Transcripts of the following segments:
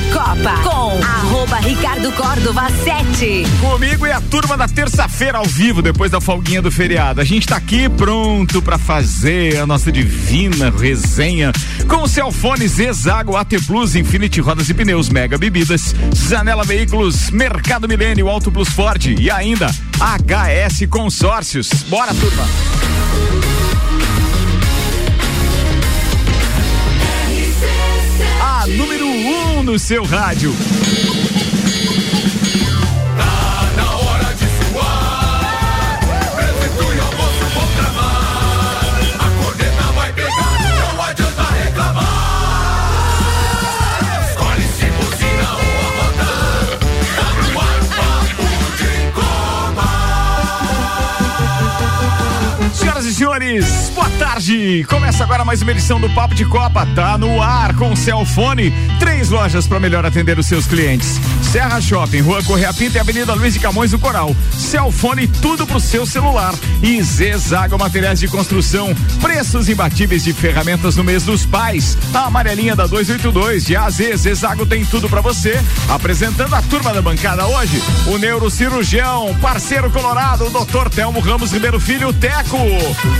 Copa com arroba Ricardo Córdova 7. Comigo e a turma da terça-feira ao vivo, depois da folguinha do feriado. A gente tá aqui pronto para fazer a nossa divina resenha com o Celfone Zezago AT Plus, Infinity Rodas e Pneus, Mega Bebidas, Zanela Veículos, Mercado Milênio, Auto Plus Ford e ainda HS Consórcios. Bora, turma! A número 1 um no seu rádio. Senhores, tarde. Começa agora mais uma edição do Papo de Copa. Tá no ar com o Celfone. Três lojas para melhor atender os seus clientes: Serra Shopping, Rua Correia Pinta e Avenida Luiz de Camões do Coral. Celfone, tudo pro seu celular. E Zezago Materiais de Construção. Preços imbatíveis de ferramentas no mês dos pais. A amarelinha da 282 de AZ. Zezago tem tudo para você. Apresentando a turma da bancada hoje, o neurocirurgião, parceiro colorado, o Dr. Telmo Ramos Ribeiro Filho, Teco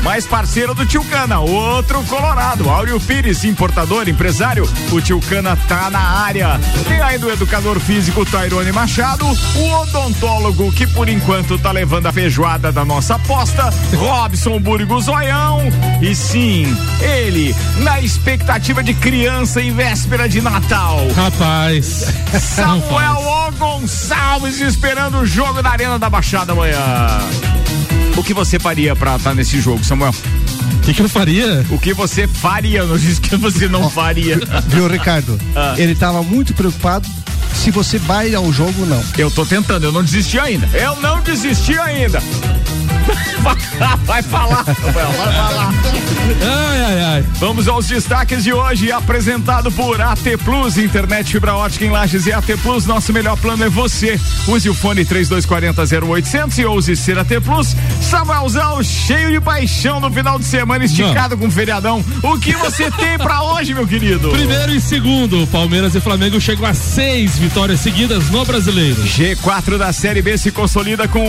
mais parceiro do Tio Cana, outro colorado, Áureo Pires, importador, empresário, o Tio Cana tá na área. Tem ainda o educador físico Tairone Machado, o odontólogo que por enquanto tá levando a feijoada da nossa aposta, Robson Burgo Zoião, e sim, ele, na expectativa de criança em véspera de Natal. Rapaz. Samuel O. Gonçalves esperando o jogo na Arena da Baixada amanhã. O que você faria pra estar nesse jogo, Samuel? O que, que, eu faria? O que você faria? Eu não disse que você não faria. Viu, Ricardo? Ah. Ele estava muito preocupado se você vai ao jogo ou não. Eu tô tentando, eu não desisti ainda. Eu não desisti ainda. Vai falar, vai falar. Ai, ai, ai. Vamos aos destaques de hoje, apresentado por AT Plus, internet fibra ótica em Lages e AT Plus, nosso melhor plano é você. Use o fone 3240 0800 e ouse ser AT Plus. Samuelzão, cheio de paixão no final de semana, esticado Não. com feriadão. O que você tem pra hoje, meu querido? Primeiro e segundo, Palmeiras e Flamengo chegam a seis vitórias seguidas no Brasileiro. G4 da Série B se consolida com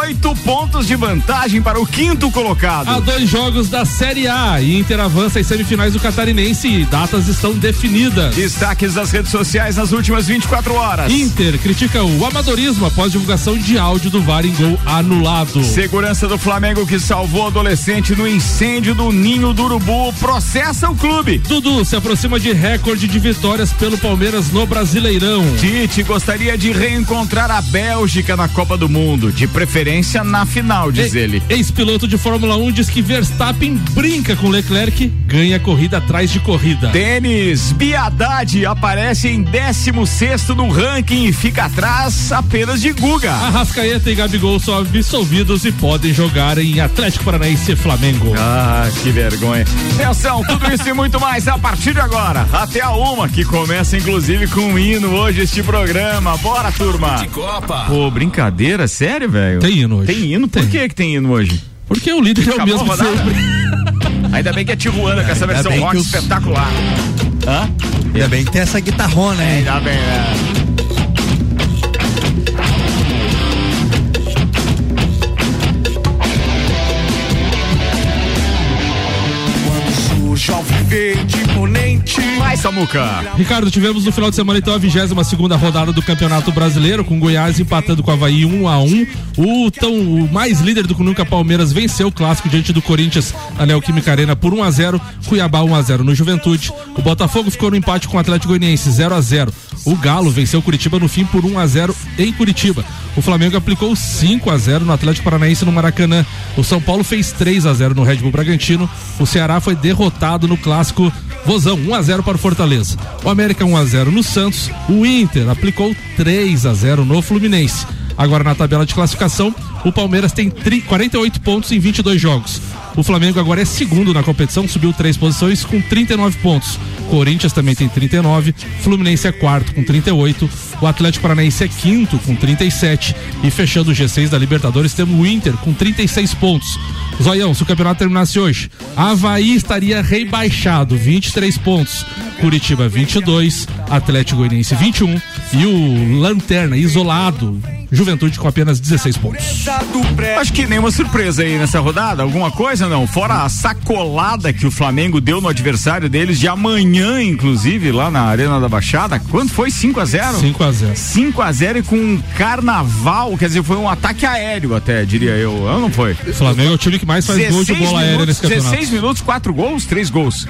oito pontos de vantagem para o quinto colocado. Há dois jogos da Série A e Inter avança em semifinais do Catarinense e datas estão definidas. Destaques das redes sociais nas últimas 24 horas. Inter critica o amadorismo após divulgação de áudio do VAR em gol anulado. Segurança do Flamengo que salvou adolescente no incêndio do Ninho do Urubu processa o clube. Dudu se aproxima de recorde de vitórias pelo Palmeiras no Brasileirão. Tite gostaria de reencontrar a Bélgica na Copa do Mundo, de preferência na final, diz ele. Ex-piloto de Fórmula 1 diz que Verstappen brinca com Leclerc, ganha corrida atrás de corrida. Tênis, Biadade aparece em 16 no ranking e fica atrás apenas de Guga. Arrascaeta e Gabigol são absolvidos e podem jogar em Atlético Paranaense e Flamengo. Ah, que vergonha. Atenção, tudo isso e muito mais a partir de agora. Até a uma, que começa inclusive com um hino hoje este programa. Bora, turma. De Copa. Pô, brincadeira, sério, velho? Tem hino hoje. Tem hino? Por que que tem hino hoje? Porque o líder é o mesmo sempre. Ainda bem que é Tijuana com essa versão rock os... espetacular. Hã? Ainda bem que tem essa guitarrona, hein? Ainda bem, né? verde imponente. Vai, Samuca. Ricardo, tivemos no final de semana então a 22 segunda rodada do Campeonato Brasileiro, com Goiás empatando com o Havaí 1 um a 1 um. O tão o mais líder do que nunca Palmeiras venceu o clássico diante do Corinthians na Neoquímica Arena por 1 um a 0 Cuiabá 1 a 0 no Juventude. O Botafogo ficou no empate com o Atlético Goianiense 0 a 0 O Galo venceu o Curitiba no fim por 1 a 0 em Curitiba. O Flamengo aplicou 5 a 0 no Atlético Paranaense no Maracanã. O São Paulo fez 3 a 0 no Red Bull Bragantino. O Ceará foi derrotado no clássico Vozão 1 a 0 para o Fortaleza. O América 1 a 0 no Santos. O Inter aplicou 3 a 0 no Fluminense. Agora na tabela de classificação, o Palmeiras tem 48 pontos em 22 jogos. O Flamengo agora é segundo na competição, subiu três posições com 39 pontos. Corinthians também tem 39, Fluminense é quarto com 38, o Atlético Paranaense é quinto com 37 e fechando o G6 da Libertadores temos o Inter com 36 pontos. Zoião, se o campeonato terminasse hoje, Havaí estaria rebaixado, 23 pontos. Curitiba 22, Atlético Goianiense 21 e o Lanterna isolado, Juventude com apenas 16 pontos. Acho que nenhuma surpresa aí nessa rodada, alguma coisa não? Fora a sacolada que o Flamengo deu no adversário deles de amanhã, inclusive, lá na Arena da Baixada. Quanto foi? 5 a 0 5 a 0 5 a 0 e com um carnaval, quer dizer, foi um ataque aéreo até, diria eu. Não, não foi? O Flamengo é o time que mais faz gol de bola aérea nesse campeonato. 16 minutos, 4 gols, 3 gols.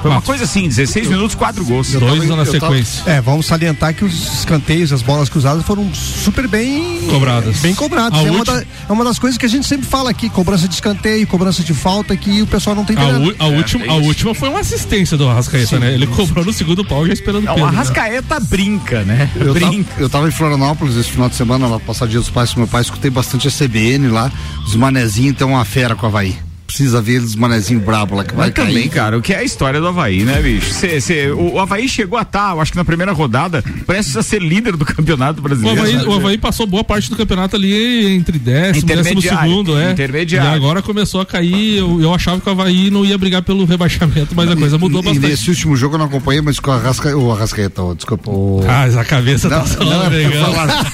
Foi uma coisa assim, 16 minutos, 4 gols. Dois na sequência. Tava, é, vamos salientar que os escanteios, as bolas cruzadas foram super bem cobradas. Bem cobradas. É uma, da, é uma, das coisas que a gente sempre fala aqui, cobrança de escanteio, cobrança de falta, que o pessoal não tem a, a, é, última, é a última foi uma assistência do Arrascaeta, Sim. né? Ele cobrou no segundo pau já esperando o O Arrascaeta né? brinca, né? Eu brinca. Tava, eu tava em Florianópolis esse final de semana, lá passar dia dos pais com meu pai, escutei bastante a CBN lá, os manezinhos então uma fera com a Havaí precisa ver eles manezinho brabo lá que vai Mas cair. também, cara, o que é a história do Havaí, né, bicho? Cê, cê, o, o Havaí chegou a estar, tá, eu acho que na primeira rodada, precisa ser líder do campeonato brasileiro. O Havaí, o Havaí, passou boa parte do campeonato ali entre décimo, décimo segundo, é. Intermediário. E agora começou a cair, eu, eu, achava que o Havaí não ia brigar pelo rebaixamento, mas a coisa mudou bastante. E nesse último jogo eu não acompanhei, mas com o Arrasca, o Arrascaeta, oh, desculpa. O... Ah, a cabeça não, tá só não, é falar,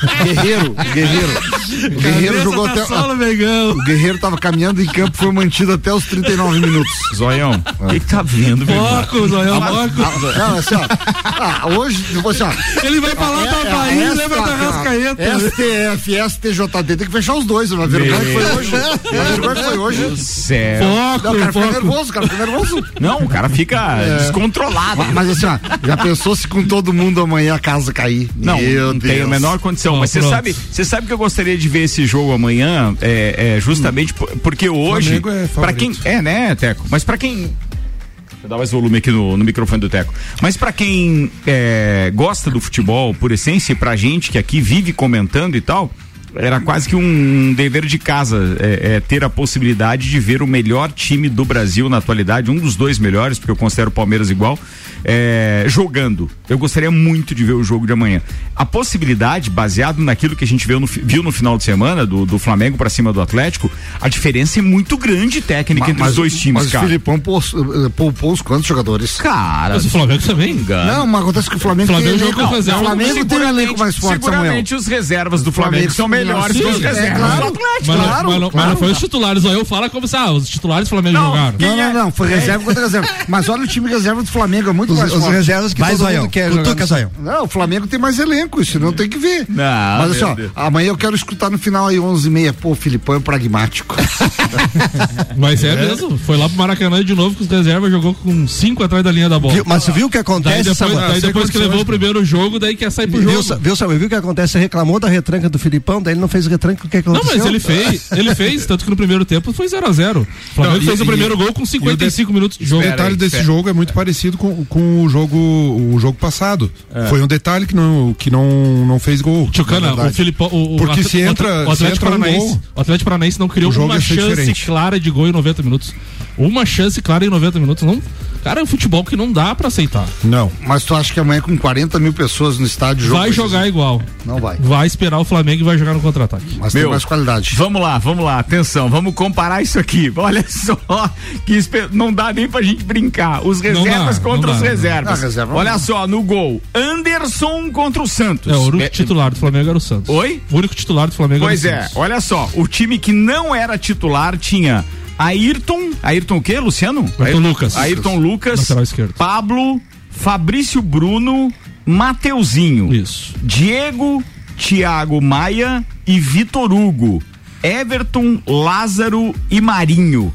o Guerreiro, Guerreiro. Guerreiro jogou até. A, o Guerreiro tava caminhando em campo, foi mantido até os 39 minutos. Zoião, o que, que tá vendo, velho? Foco, Zoião, foco. Não, assim, ó. Ah, hoje, assim, ó. Ele vai falar é, pra Bahia e lembra da Rascaeta. STF, STJD, tem que fechar os dois, a vergonha que foi hoje. A vergonha que foi hoje. Céu. Foco, não, o cara foco. fica nervoso, o cara fica nervoso. Não, o cara fica é. descontrolado. Mas, mas, assim, ó, já pensou se com todo mundo amanhã a casa cair? Não, Meu não Deus. tem a menor condição. mas você sabe, você sabe que eu gostaria de ver esse jogo amanhã, é, é justamente hum. Porque hoje, é para quem é, né, Teco? Mas para quem Vou dar mais volume aqui no, no microfone do Teco. Mas para quem é, gosta do futebol, por essência, e pra gente que aqui vive comentando e tal, era quase que um dever de casa é, é, ter a possibilidade de ver o melhor time do Brasil na atualidade, um dos dois melhores, porque eu considero o Palmeiras igual, é, jogando. Eu gostaria muito de ver o jogo de amanhã. A possibilidade, baseado naquilo que a gente viu no, viu no final de semana, do, do Flamengo para cima do Atlético, a diferença é muito grande técnica mas, entre os dois times, mas cara. o Filipão eh, poupou os quantos jogadores? Cara. Mas o Flamengo também engana. Não, mas acontece que o Flamengo, Flamengo tem elenco, não, o Flamengo tem um elenco mais forte, Seguramente Samuel. os reservas do Flamengo, Flamengo são melhores que os reservas é, claro. Mas, claro, mas, não foi os titulares, eu falo como se, ah, os titulares do Flamengo não, jogaram. Não, não, não, foi reserva contra reserva. Mas olha o time reserva do Flamengo, é muito os, mais os forte. reservas que Vai, todo mundo quer Cutuca, Zaião. Não, o Flamengo tem mais elenco, isso não tem que ver. Não, Mas assim, ó, amanhã eu quero escutar no final aí 11 e meia, pô, o Filipão é pragmático. Mas é, é, mesmo, foi lá pro Maracanã de novo com os reservas, jogou com cinco atrás da linha da bola. Viu, mas você viu o que acontece? Daí depois, daí depois que levou o primeiro jogo, daí quer sair pro viu, jogo. Viu, Samuel, viu o que acontece? Você reclamou da retranca do Filipão, daí ele não fez retranca, o que aconteceu? Não, mas ele fez, ele fez, tanto que no primeiro tempo foi 0 a 0 O Flamengo não, fez e, o primeiro e, gol com 55 de, minutos de jogo. O detalhe desse jogo é muito parecido com, com o jogo o jogo passado. É. Foi um detalhe que não, que não, não fez gol. Tchucana, o Filipão. O, Porque se entra. O Atlético, Paranaense, o Atlético Paranaense não criou uma chance diferente. clara de gol em 90 minutos. Uma chance clara em 90 minutos. Não, cara, é um futebol que não dá para aceitar. Não. Mas tu acha que amanhã com 40 mil pessoas no estádio Vai jogar igual. Não vai. Vai esperar o Flamengo e vai jogar no contra-ataque. Mas Meu, tem mais qualidade. Vamos lá, vamos lá. Atenção, vamos comparar isso aqui. Olha só que não dá nem pra gente brincar. Os reservas dá, contra os dá, reservas. Reserva Olha só, no gol. Anderson contra o Santos. É, o único é, titular do Flamengo era o Santos. Oi? O único titular do Flamengo pois era o Santos. Pois é, olha só. O time que não era titular tinha Ayrton. Ayrton o quê, Luciano? Ayrton, Ayrton Lucas. Ayrton Lucas. Pablo, Fabrício Bruno, Mateuzinho. Isso. Diego, Thiago Maia e Vitor Hugo. Everton, Lázaro e Marinho.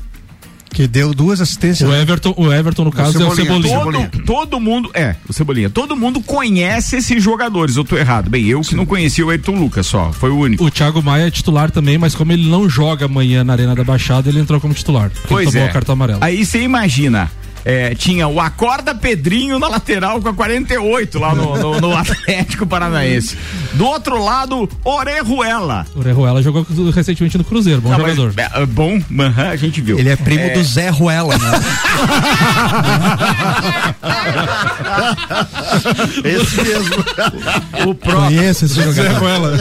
Que deu duas assistências. O Everton, o Everton no caso, o é o Cebolinha. Todo, Cebolinha. todo mundo, é, o Cebolinha. Todo mundo conhece esses jogadores, eu tô errado. Bem, eu que Sim. não conhecia o Ayrton Lucas só, foi o único. O Thiago Maia é titular também, mas como ele não joga amanhã na Arena da Baixada, ele entrou como titular. Pois tomou é. a carta amarela. Aí você imagina, é, tinha o Acorda Pedrinho na lateral com a 48 lá no, no, no Atlético Paranaense. Do outro lado, Orejuela. Orejuela jogou recentemente no Cruzeiro, bom Não, jogador. mas, é, bom, aham, a gente viu. Ele é primo do Zé Ruela, né? Esse mesmo. O pró Conheço esse jogador.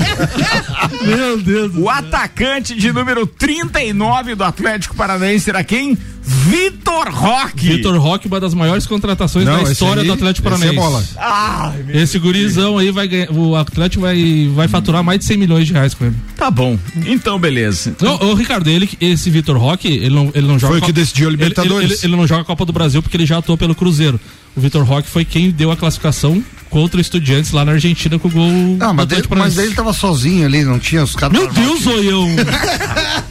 Meu Deus. O atacante de número 39 do Atlético Paranaense será quem? Vitor Roque. Vitor Roque, uma das maiores contratações Não, da história aí- do Atlético esse é Paranaense. bola. Ai, Esse gurizão aí vai ganhar. O Atlético vai, vai faturar mais de 100 milhões de reais com ele. Tá bom. Então, beleza. Ô, ô, Ricardo, ele, esse Vitor Roque, ele não, ele não joga. Foi o que decidiu a Libertadores. Ele, ele- ele não joga a Copa do Brasil porque ele já atuou pelo Cruzeiro. O Vitor Roque foi quem deu a classificação contra o Estudiantes lá na Argentina com o gol Não, do mas, Atlético ele, mas Paranaense. ele tava sozinho ali, não tinha os caras. Meu Deus, Zoião!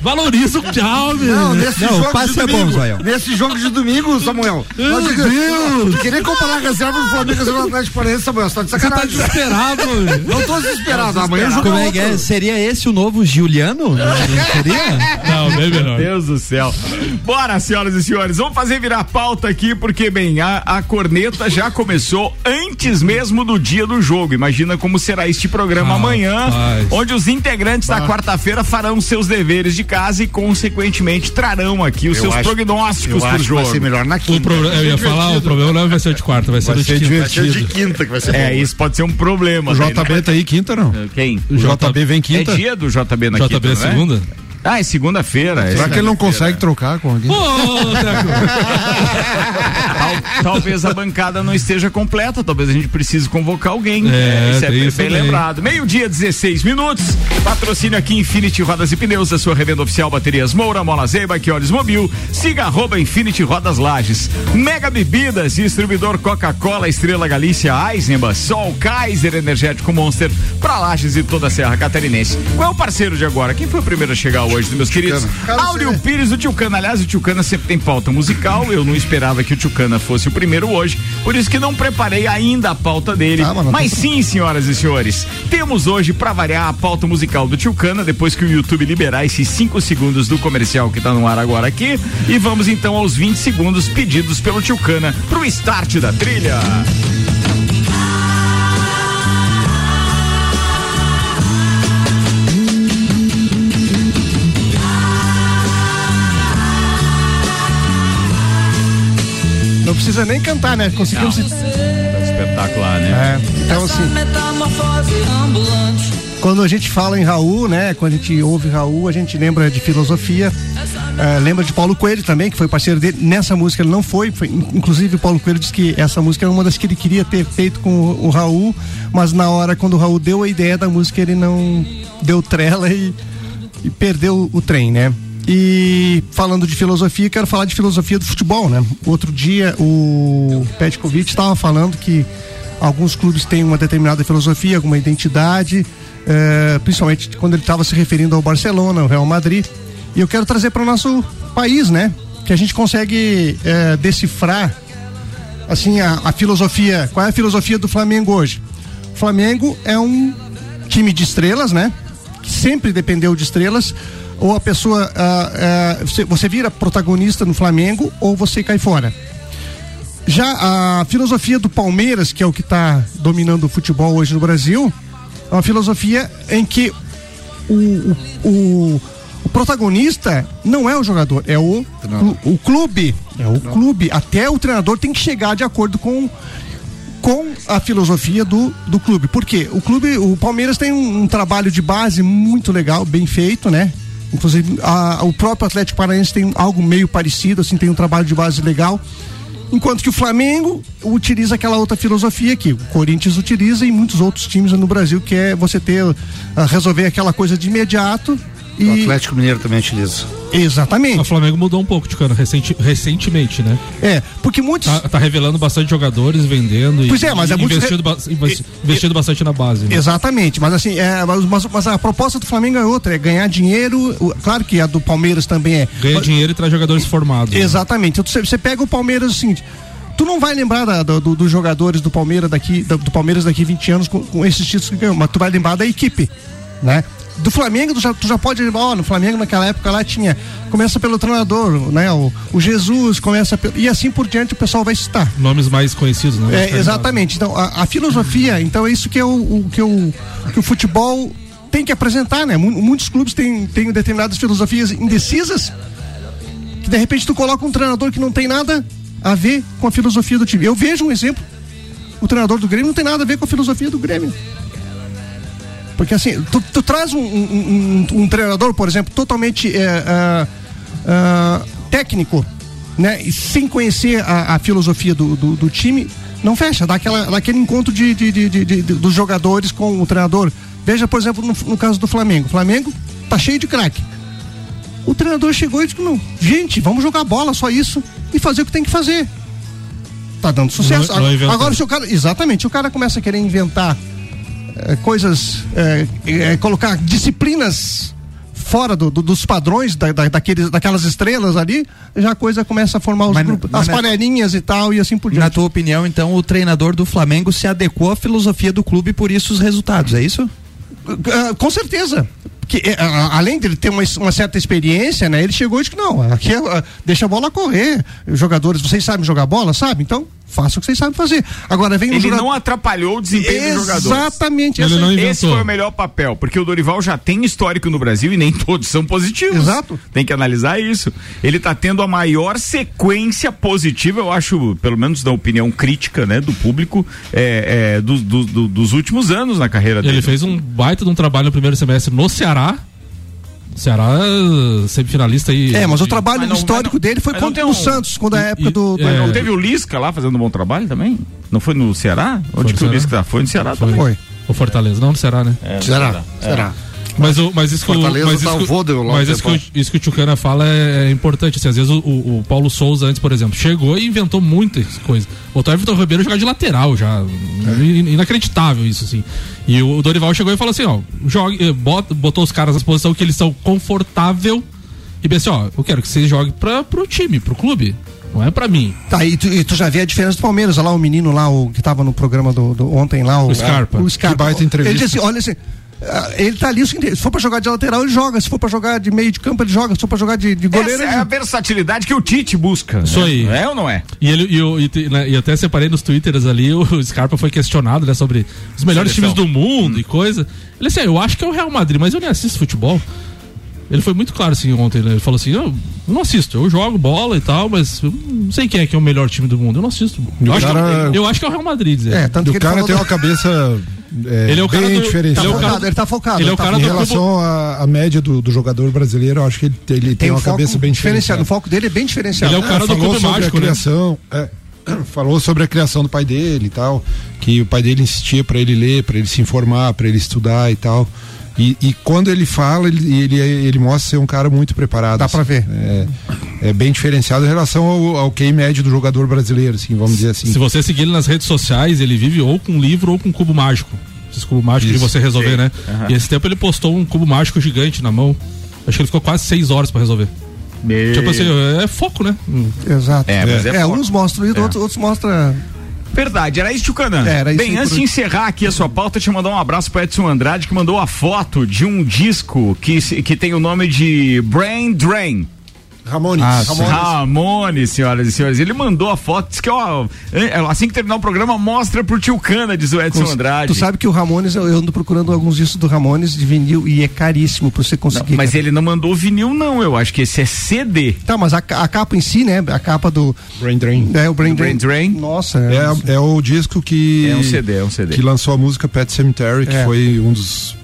Valoriza o tchau, meu. Não, nesse Não, jogo o passe de é bom, domingo. Zoião. nesse jogo de domingo, Samuel. Meu nós- Deus! Querer comparar a reserva do Flamengo com do Atlético Paranaense, Samuel, você tá de Você tá sacanagem. desesperado, meu. Não tô desesperado. Amanhã o jogo Como é é que é? Seria esse o novo Juliano? Não seria? Não, bem melhor. Deus do céu. Bora, senhoras e senhores, vamos fazer virar pauta aqui, porque, bem, a, a corneta já começou antes mesmo do dia do jogo. Imagina como será este programa Ah, amanhã, onde os integrantes da quarta-feira farão seus deveres de casa e, consequentemente, trarão aqui os Eu seus acho- prognósticos pro que vai ser jogo. melhor na O quinta. problema, eu ia falar, o problema não vai ser o de quarta, vai ser Vai o de ser quinta. Vai ser de quinta que vai ser É, bom. isso pode ser um problema. O JB né? tá aí quinta, não? Quem? O JB vem É quinta. dia do JB na JB quinta, é não é? segunda? Ah, é segunda-feira. é Será que ele não consegue trocar com alguém? Tal- talvez a bancada não esteja completa, talvez a gente precise convocar alguém. É, isso é bem, isso bem lembrado. Meio-dia, 16 minutos. Patrocínio aqui Infinity Rodas e Pneus, a sua revenda oficial Baterias Moura, Mola Zeiba, que olhos mobil. Siga arroba Infinity Rodas Lages. Mega Bebidas, distribuidor Coca-Cola, Estrela Galícia, Eisenbach, Sol, Kaiser, Energético Monster, pra Lages e toda a Serra Catarinense. Qual é o parceiro de agora? Quem foi o primeiro a chegar hoje, meus queridos? Áureo Pires do Tchucana. Aliás, o Tchucana sempre tem pauta musical. Eu não esperava que o Tchucana fosse o primeiro hoje, por isso que não preparei ainda a pauta dele. Ah, mas não Mas tem sim, senhoras e senhores, temos hoje, pra variar, a pauta musical do Tchucana, depois que o YouTube liberar esses 5 segundos do comercial que tá no ar agora aqui. E vamos então aos 20 segundos pedidos pelo Tchucana pro start da trilha. Precisa nem cantar, né? Conseguimos. Espetacular, né? É, então assim. Quando a gente fala em Raul, né? Quando a gente ouve Raul, a gente lembra de filosofia. é, lembra de Paulo Coelho também, que foi parceiro dele. Nessa música ele não foi, foi. Inclusive o Paulo Coelho disse que essa música era uma das que ele queria ter feito com o, o Raul, mas na hora quando o Raul deu a ideia da música, ele não deu trela e, e perdeu o trem, né? E falando de filosofia, quero falar de filosofia do futebol, né? Outro dia o Petkovic estava falando que alguns clubes têm uma determinada filosofia, alguma identidade, eh, principalmente quando ele estava se referindo ao Barcelona, ao Real Madrid. E eu quero trazer para o nosso país, né? Que a gente consegue eh, decifrar assim a, a filosofia. Qual é a filosofia do Flamengo hoje? O Flamengo é um time de estrelas, né? Que sempre dependeu de estrelas. Ou a pessoa, ah, ah, você, você vira protagonista no Flamengo ou você cai fora. Já a filosofia do Palmeiras, que é o que está dominando o futebol hoje no Brasil, é uma filosofia em que o, o, o, protagonista não é o jogador, é o, o, o clube. É o clube. Até o treinador tem que chegar de acordo com com a filosofia do, do clube. Por quê? O clube, o Palmeiras tem um, um trabalho de base muito legal, bem feito, né? Inclusive, a- o próprio Atlético Paranaense tem algo meio parecido, assim, tem um trabalho de base legal. Enquanto que o Flamengo utiliza aquela outra filosofia que o Corinthians utiliza e muitos outros times no Brasil, que é você ter, ah, resolver aquela coisa de imediato O e. Atlético Mineiro também utiliza. Exatamente. O Flamengo mudou um pouco, Ticano, recenti, recentemente, né? É, porque muitos. Tá, tá revelando bastante jogadores, vendendo Pois e, é, mas é e muito- investindo, ba- investi- investindo bastante na base. Né? Exatamente, mas assim, é, mas, mas- mas a proposta do Flamengo é outra, é ganhar dinheiro. o- claro que a do Palmeiras também é. Ganha Mas- dinheiro e traz jogadores formados. né? Exatamente. Então, Você, pega o Palmeiras o seguinte. Tu não vai lembrar da- do- do- dos jogadores do Palmeiras daqui, do, do Palmeiras daqui 20 anos com, com esses títulos que ganhou, mas tu vai lembrar da equipe, né? Do Flamengo, tu já, tu já pode, ó, no Flamengo naquela época lá tinha, começa pelo treinador, né? O, o Jesus, começa pelo, e assim por diante o pessoal vai citar. Nomes mais conhecidos, né? É, exatamente. Então, a, a filosofia, então é isso que, é o, o, que, o, que o futebol tem que apresentar, né? Mu- Muitos clubes têm, têm determinadas filosofias indecisas, que de repente tu coloca um treinador que não tem nada a ver com a filosofia do time. Eu vejo um exemplo. O treinador do Grêmio não tem nada a ver com a filosofia do Grêmio. Porque assim, tu, tu traz um, um- um- um treinador, por exemplo, totalmente é, ah, ah, técnico, né? E sem conhecer a, a filosofia do, do, do time, não fecha, dá, aquela, dá aquele encontro de, de- de- de- dos jogadores com o treinador. Veja, por exemplo, no, no caso do Flamengo. O Flamengo tá cheio de craque. O treinador chegou e disse: não, gente, vamos jogar bola, só isso, e fazer o que tem que fazer. Tá dando sucesso. Não- não agora, inventou. agora, se o cara. Exatamente, se o cara começa a querer inventar eh, coisas, eh, colocar disciplinas fora do- do- dos padrões da, da- daqueles, daquelas estrelas ali, já a coisa começa a formar os Mas- grupos, mas as na- panelinhas e tal, e assim por Na diante. tua opinião, então, o treinador do Flamengo se adequou à filosofia do clube por isso os resultados, é isso? Ah, com certeza. Que, além de ele ter uma, uma certa experiência, né? Ele chegou e disse que não, aqui é, ah, deixa a bola correr. Os jogadores, vocês sabem jogar bola, sabe? Então, faça o que vocês sabem fazer. Agora vem um Ele jogador- não atrapalhou o desempenho dos jogadores. Exatamente. Ele não inventou. Esse foi o melhor papel, porque o Dorival já tem histórico no Brasil e nem todos são positivos. Exato. Tem que analisar isso. Ele tá tendo a maior sequência positiva, eu acho, pelo menos da opinião crítica, né, do público, é, é, do- do- do- dos últimos anos na carreira dele. Ele fez um baita de um trabalho no primeiro semestre no Ceará. Ceará, semifinalista aí. É, mas o trabalho Mas não- histórico mas não- dele foi contra tem o um- Santos, quando a e- época e- do. do- é, Não teve o Lisca lá fazendo um bom trabalho também? Não foi no Ceará? Onde no que o Ceará. Lisca tá? Foi no Ceará Foi. também. Foi. O Fortaleza, não no Ceará, né? É, no Será? Ceará. Mas, o, mas isso Fortaleza mas tá isso lá mas isso que, isso que o Tchucana fala é, é importante. Assim, às vezes o, o- Paulo Souza antes, por exemplo, chegou e inventou muitas coisas. Botou o Everton Ribeiro jogar de lateral já. In- Inacreditável isso, assim. E o Dorival chegou e falou assim, ó, jogue, eh, bota, botou os caras na posição que eles são confortável e disse, ó, eu quero que vocês joguem pra, pro time, pro clube. Não é pra mim. Tá, e tu, e tu já vê a diferença do Palmeiras, olha lá o menino lá, o que tava no programa do, do- ontem lá, o, O Scarpa. O Scarpa. Que baita entrevista. Ele disse assim, olha assim, ele tá ali, o seguinte, se for pra jogar de lateral, ele joga, se for pra jogar de meio de campo, ele joga, se for pra jogar de, de goleiro, Essa ele é a versatilidade que o Tite busca. Isso né? aí. É ou não é? E, ele, e, eu- e né, e até separei nos twitters ali, o Scarpa foi questionado né, sobre os melhores Seleção. times do mundo e coisa. Ele disse, "Ah, eu acho que é o Real Madrid, mas eu nem assisto futebol. Ele foi muito claro assim ontem, né? Ele falou assim, eu não assisto, eu jogo bola e tal, mas eu não sei quem é que é o melhor time do mundo, eu não assisto. Eu, acho, que, cara- eu acho que é o Real Madrid, dizer. É, tanto E que o cara tem uma cabeça é, Ele é o cara bem do- Tá é focado, ele tá focado. ele é o tá cara Em do focado. relação à, média do, do jogador brasileiro, eu acho que ele, ele tem, um uma cabeça bem diferenciado. diferenciada. O foco dele é bem diferenciado. Ele é o cara do falou cubo sobre mágico, a né? criação, é, falou sobre a criação do pai dele e tal, que o pai dele insistia para ele ler, para ele se informar, para ele estudar e tal. E, e quando ele fala, ele, ele, ele mostra ser um cara muito preparado. Dá pra ver. É, é bem diferenciado em relação ao, ao QI médio do jogador brasileiro, assim, vamos dizer assim. Se você seguir ele nas redes sociais, ele vive ou com livro ou com cubo mágico. Esses cubo mágico de Isso. você resolver, né? E esse tempo ele postou um cubo mágico gigante na mão. Acho que ele ficou quase seis horas pra resolver. Tipo assim, é foco, né? Hum. Exato. É, mas é É, foco. uns mostram isso, É. outros, outros mostram. Verdade, era isso, Tchucanã. É, era isso Bem, antes por de encerrar aqui a sua pauta, eu mandar um abraço pro Edson Andrade, que mandou a foto de um disco que, que tem o nome de Brain Drain. Ramones. Ah, Ramones. Ramone, senhoras e senhores. Ele mandou a foto, disse que, ó, é, assim que terminar o programa, mostra pro tio Cana, diz o Edson Andrade. Tu sabe que o Ramones, eu eu ando procurando alguns discos do Ramones de vinil e é caríssimo pra você Não, conseguir. mas cara. ele não mandou vinil, não. Eu acho que esse é CD. Tá, mas a, a capa em si, né? A capa do. Brain Drain. É, o Brain, Brain Drain. Nossa. É, É, é o disco que. É um CD, é um CD. Que lançou a música Pet Cemetery, que É. foi um dos.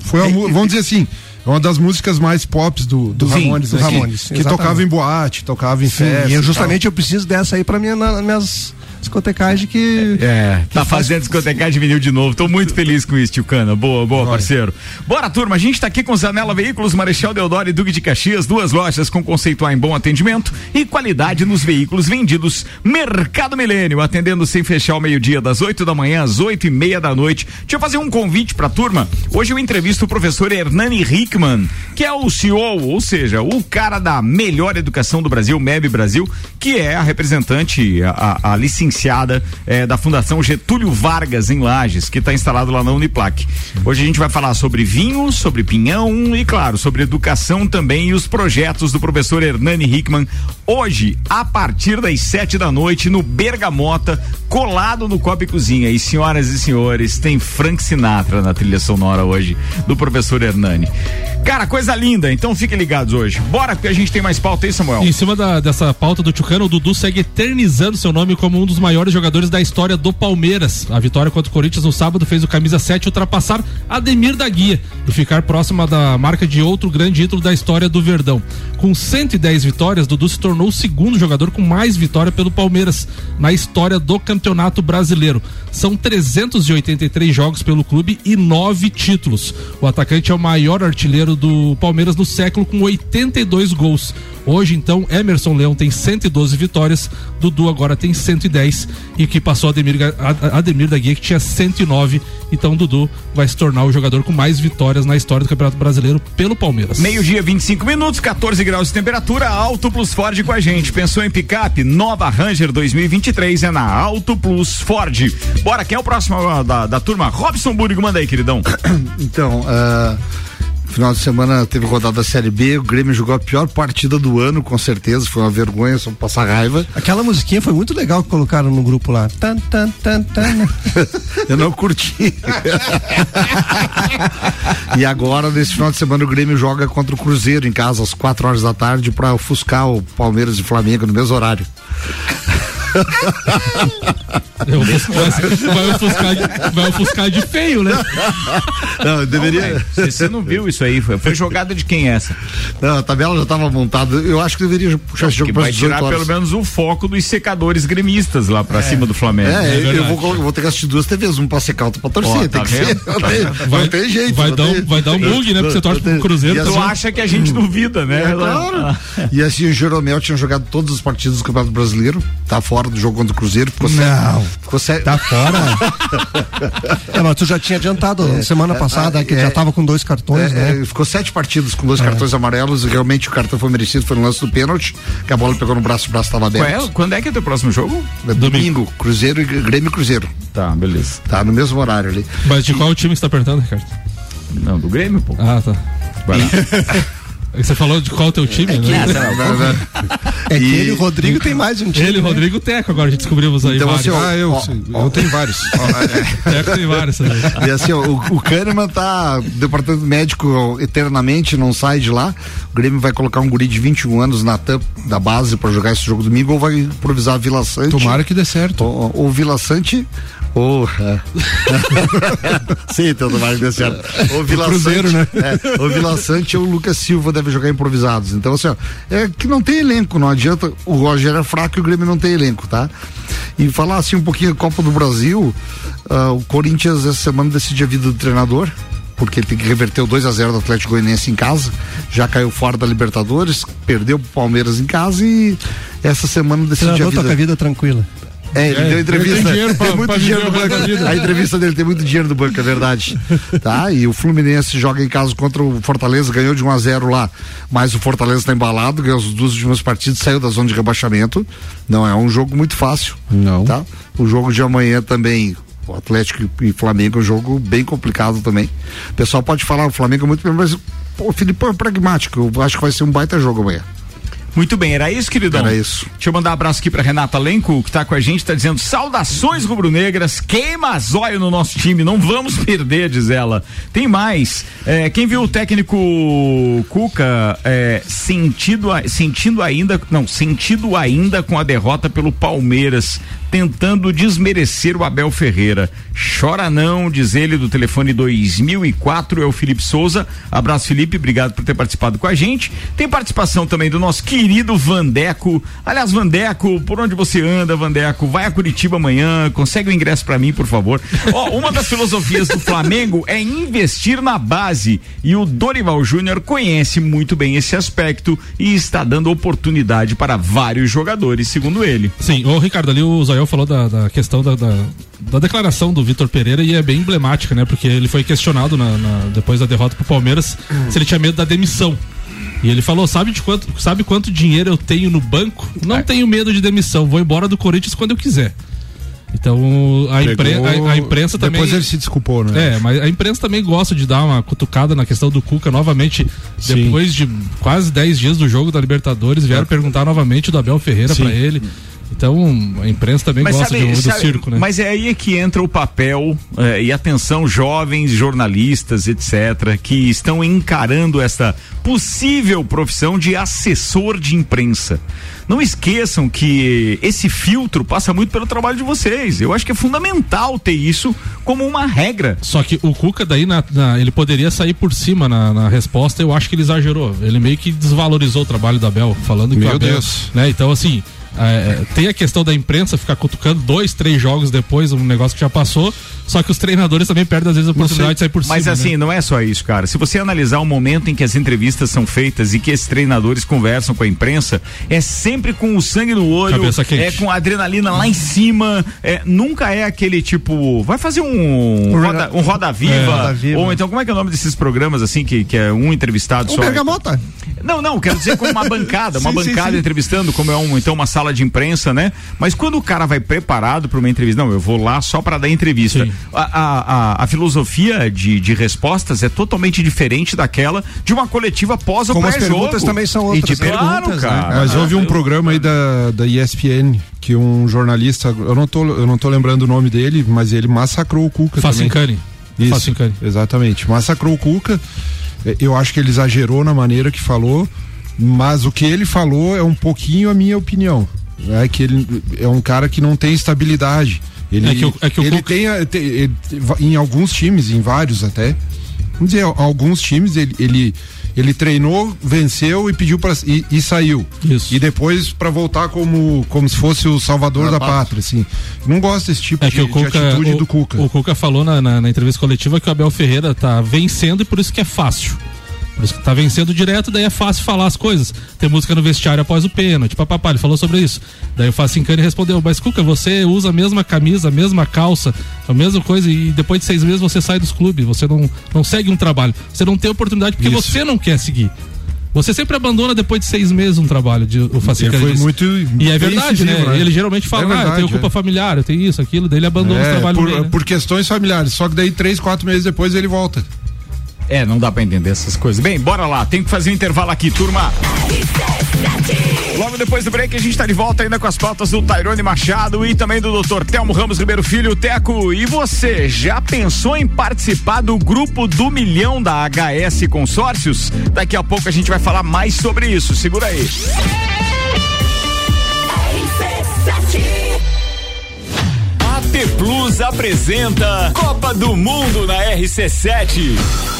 Foi uma, mu- vamos dizer assim. É uma das músicas mais pops do, do Sim, Ramones, do né? Que- Ramones, que, exatamente. tocava em boate, tocava em Sim, festa. e eu justamente eu preciso dessa aí pra minha, minhas discotecagens que. É, tá faz- fazendo discotecagem de vinil de novo. Tô muito feliz com isso, tio Cana. Boa, boa, parceiro. Bora, turma. A gente tá aqui com Zanela Veículos, Marechal Deodoro e Duque de Caxias, duas lojas com conceito A em bom atendimento e qualidade nos veículos vendidos. Mercado Milênio, atendendo sem fechar ao meio-dia, das 8 da manhã às oito e meia da noite. Deixa eu fazer um convite pra turma. Hoje eu entrevisto o professor Hernani Hickman, que é o CEO, ou seja, o cara da melhor educação do Brasil, MEB Brasil, que é a representante, a, a licenciada credenciada eh, da Fundação Getúlio Vargas em Lages, que está instalado lá na Uniplac. Hoje a gente vai falar sobre vinho, sobre pinhão e, claro, sobre educação também e os projetos do professor Hernani Hickman. Hoje, a partir das sete da noite, no Bergamota, colado no Copa e Cozinha. E senhoras e senhores, tem Frank Sinatra na trilha sonora hoje do professor Hernani. Cara, coisa linda, então fiquem ligados hoje. Bora, porque a gente tem mais pauta aí, Samuel. Em cima da- dessa pauta do Tchucano, o Dudu segue eternizando seu nome como um dos maiores jogadores da história do Palmeiras. A vitória contra o Corinthians no sábado fez o camisa 7 ultrapassar Ademir da Guia e ficar próxima da marca de outro grande ídolo da história do Verdão. Com 110 vitórias, Dudu se tornou o segundo jogador com mais vitória pelo Palmeiras na história do Campeonato Brasileiro. São 383 jogos pelo clube e nove títulos. O atacante é o maior artilheiro do Palmeiras no século com 82 gols. Hoje, então, Emerson Leão tem 112 vitórias, Dudu agora tem 110 e que passou Ademir, Ademir da Guia, que tinha 109. Então, Dudu vai se tornar o jogador com mais vitórias na história do Campeonato Brasileiro pelo Palmeiras. Meio-dia, 25 minutos, 14 graus de temperatura, Auto Plus Ford com a gente. Pensou em picape? Nova Ranger 2023 é na Auto Plus Ford. Bora, quem é o próximo ah, da, da turma? Robson Burigo, manda aí, queridão. Então, ah, final de semana teve rodada da Série B, o Grêmio jogou a pior partida do ano, com certeza, foi uma vergonha, só passar raiva. Aquela musiquinha foi muito legal que colocaram no grupo lá. Tan, tan, tan, tan. Eu não curti. e agora, nesse final de semana, o Grêmio joga contra o Cruzeiro em casa, às 4 horas da tarde, para ofuscar o Palmeiras e Flamengo no mesmo horário. Eu vai, vai ofuscar de, vai ofuscar de feio, né? Não, eu deveria. Você você não viu isso aí? Foi, foi jogada de quem é essa? Não, a tabela já estava montada. Eu acho que deveria puxar esse jogo Que para vai tirar 18 horas. pelo menos o foco dos secadores gremistas lá pra cima do Flamengo. É, eu, verdade. vou, eu vou ter que assistir duas TVs, uma pra secar, outra pra torcer. Ó, tem tá que ser. Não tem, Vai- não tem jeito. vai dar um- vai dar um bug, né? Porque você torce pro Cruzeiro, E tu assim, acha que a gente duvida, né? é, claro. E assim, o Jeromel tinha jogado todas as partidas do Campeonato Brasileiro, tá fora do jogo contra o Cruzeiro, ficou Não. Ficou sé- Tá fora? é, mas tu já tinha adiantado semana passada que é, já tava com dois cartões, É, né? é, ficou sete partidas com dois cartões amarelos e realmente o cartão foi merecido, foi no lance do pênalti, que a bola pegou no braço, o braço estava Qual aberto. é? Quando é que é teu próximo jogo? É domingo, Cruzeiro e Grêmio e Cruzeiro. Tá, beleza. Tá no mesmo horário ali. Mas de qual time você tá perguntando, Ricardo? Não, do Grêmio, pô. Ah, tá. Vai lá. Você falou de qual o teu time, né? Não, não. É que E- ele e o Rodrigo tem mais de um time. Ele e o né? Rodrigo Teco, agora a gente descobrimos aí Então, vários. assim, ó, Ah, eu, Ó, sei, eu tenho vários. Teco tem vários também. E assim, ó, o, o Kahneman tá. Departamento médico eternamente não sai de lá. O Grêmio vai colocar um guri de 21 anos na tampa da base pra jogar esse jogo domingo ou vai improvisar a Vila Sante. Tomara que dê certo. Ou, ou Vila Sante. É. Sim, então tomara que dê certo. Ou Vila Cruzeiro, Sante, né? é, ou Vila Sante ou o Lucas Silva deve jogar improvisados. Então, assim, ó, é que não tem elenco, não adianta. O Roger é fraco e o Grêmio não tem elenco, tá? E falar assim um pouquinho da Copa do Brasil, ah, o Corinthians essa semana decide a vida do treinador. Porque ele tem que reverter o 2 a 0 do Atlético Goianiense em casa, já caiu fora da Libertadores, perdeu pro Palmeiras em casa e essa semana decide a Treinador vida. toca a vida tranquila. É, ele É, deu entrevista. tem dinheiro pra- tem muito dinheiro no banco. A entrevista dele tem muito dinheiro no banco, é verdade. tá? E o Fluminense joga em casa contra o Fortaleza, ganhou de 1 a 0 lá. Mas o Fortaleza está embalado, ganhou as duas últimas partidas, saiu da zona de rebaixamento. Não é um jogo muito fácil. Não. Tá? O jogo de amanhã também. O Atlético e Flamengo é um jogo bem complicado também. O pessoal pode falar, o Flamengo é muito bem, mas pô, o Filipão é pragmático. Eu acho que vai ser um baita jogo amanhã. Muito bem, era isso, queridão? Era isso. Deixa eu mandar um abraço aqui pra Renata Lenco, que tá com a gente, tá dizendo saudações rubro-negras, queima zóio no nosso time, não vamos perder, diz ela. Tem mais, é, quem viu o técnico Cuca é, sentido, sentindo ainda, não, sentido ainda com a derrota pelo Palmeiras, tentando desmerecer o Abel Ferreira. Chora não, diz ele do telefone 2004, é o Felipe Souza. Abraço, Felipe, obrigado por ter participado com a gente. Tem participação também do nosso querido Vandeco. Aliás, Vandeco, por onde você anda, Vandeco? Vai a Curitiba amanhã, consegue o ingresso pra mim, por favor. Ó, uma das filosofias do Flamengo é investir na base e o Dorival Júnior conhece muito bem esse aspecto e está dando oportunidade para vários jogadores, segundo ele. Sim, o Ricardo, ali o Zayel falou da, da questão da, da, da declaração do Vitor Pereira e é bem emblemática, né? Porque ele foi questionado na, na- depois da derrota pro Palmeiras se ele tinha medo da demissão. E ele falou: sabe de quanto, sabe quanto dinheiro eu tenho no banco? Não tenho medo de demissão, vou embora do Corinthians quando eu quiser. Então a, impre, a, a imprensa também. Depois ele se desculpou, né? É, mas a imprensa também gosta de dar uma cutucada na questão do Cuca novamente. Sim. Depois de quase 10 dias do jogo da Libertadores, vieram perguntar novamente do Abel Ferreira pra ele. Então a imprensa também gosta de, um- do sabe- circo, né? mas é aí que entra o papel eh, e atenção jovens jornalistas, etc, que estão encarando essa possível profissão de assessor de imprensa. Não esqueçam que esse filtro passa muito pelo trabalho de vocês. Eu acho que é fundamental ter isso como uma regra. Só que o Cuca daí, na- na- ele poderia sair por cima na, na resposta, eu acho que ele exagerou. Ele meio que desvalorizou o trabalho do Abel, falando que Meu o Abel, Deus. né? Então assim, é, tem a questão da imprensa ficar cutucando dois, três jogos depois, um negócio que já passou, só que os treinadores também perdem às vezes a oportunidade de sair por Mas cima. assim, né? não é só isso, cara. Se você analisar o momento em que as entrevistas são feitas e que esses treinadores conversam com a imprensa, é sempre com o sangue no olho, Cabeça quente. é com a adrenalina lá em cima, é, nunca é aquele tipo, vai fazer um roda, um roda viva, É, Roda Viva. ou então como é que é o nome desses programas assim que, que é um entrevistado O só? Bergamota. Não, não, quero dizer como uma bancada, uma Sim, sim, bancada sim. entrevistando, como é um, então uma sala de imprensa, né? Mas quando o cara vai preparado para uma entrevista, não, eu vou lá só para dar entrevista. Sim. A, a, a, filosofia de, de respostas é totalmente diferente daquela de uma coletiva pós ou Como as pré-jogo. perguntas também são E de outras. né? Claro, perguntas, cara. né? Mas houve um programa aí da, da ESPN que um jornalista, eu não tô, eu não tô lembrando o nome dele, mas ele massacrou o Cuca também. Facincani. Isso, Facincani. exatamente. Massacrou o Cuca. É, Eu acho que ele exagerou na maneira que falou, mas o que ele falou é um pouquinho a minha opinião. É que ele é um cara que não tem estabilidade. Ele, É que o- é que ele Cuca- tem, tem- ele- em alguns times, em vários até. Vamos dizer, alguns times ele, ele, ele treinou, venceu e pediu para e, e saiu. Isso. E depois para voltar como como se fosse o salvador da, pátria, assim. Não gosto desse tipo É de, que o de Cuca, atitude o, do Cuca. o Cuca falou na, na- na entrevista coletiva que o Abel Ferreira tá vencendo e por isso que é fácil. Por isso que tá vencendo direto, daí é fácil falar as coisas. Tem música no vestiário após o pênalti, papapá, ele falou sobre isso. Daí o Facincani respondeu, mas Cuca, você usa a mesma camisa, a mesma calça, a mesma coisa e depois de seis meses você sai dos clubes, você não, não segue um trabalho. Você não tem oportunidade porque Isso. você não quer seguir. Você sempre abandona depois de seis meses um trabalho, de, o Facincani Ele foi muito E é verdade, né? né? Ele geralmente fala, É ah, eu verdade, tenho culpa é. familiar, eu tenho isso, aquilo, daí ele abandona É, trabalhos por, no meio, né? por questões familiares. Só que daí, três, quatro meses depois, ele volta. É, não dá pra entender essas coisas. Bem, bora lá, tem que fazer um intervalo aqui, turma. Logo depois do break, a gente tá de volta ainda com as pautas do Tairone Machado e também do Dr. Telmo Ramos Ribeiro Filho, Teco. E você, já pensou em participar do grupo do milhão da HS Consórcios? Daqui a pouco a gente vai falar mais sobre isso. Segura aí. AT Plus apresenta Copa do Mundo na RC7.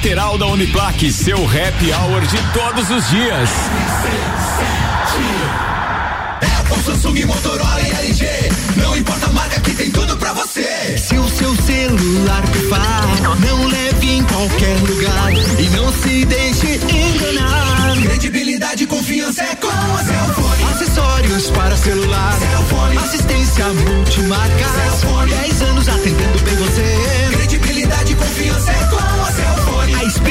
lateral da Uniplaque. Seu happy hour de todos os dias. Apple, Samsung, Motorola e LG. Não importa a marca que tem tudo pra você. Se o seu celular pifar, não leve em qualquer lugar e não se deixe enganar. Credibilidade e confiança é com a Cellfone. Acessórios para celular. Cellfone. Assistência multimarca. Cellfone. 10 anos atendendo bem você. Credibilidade e confiança é com. A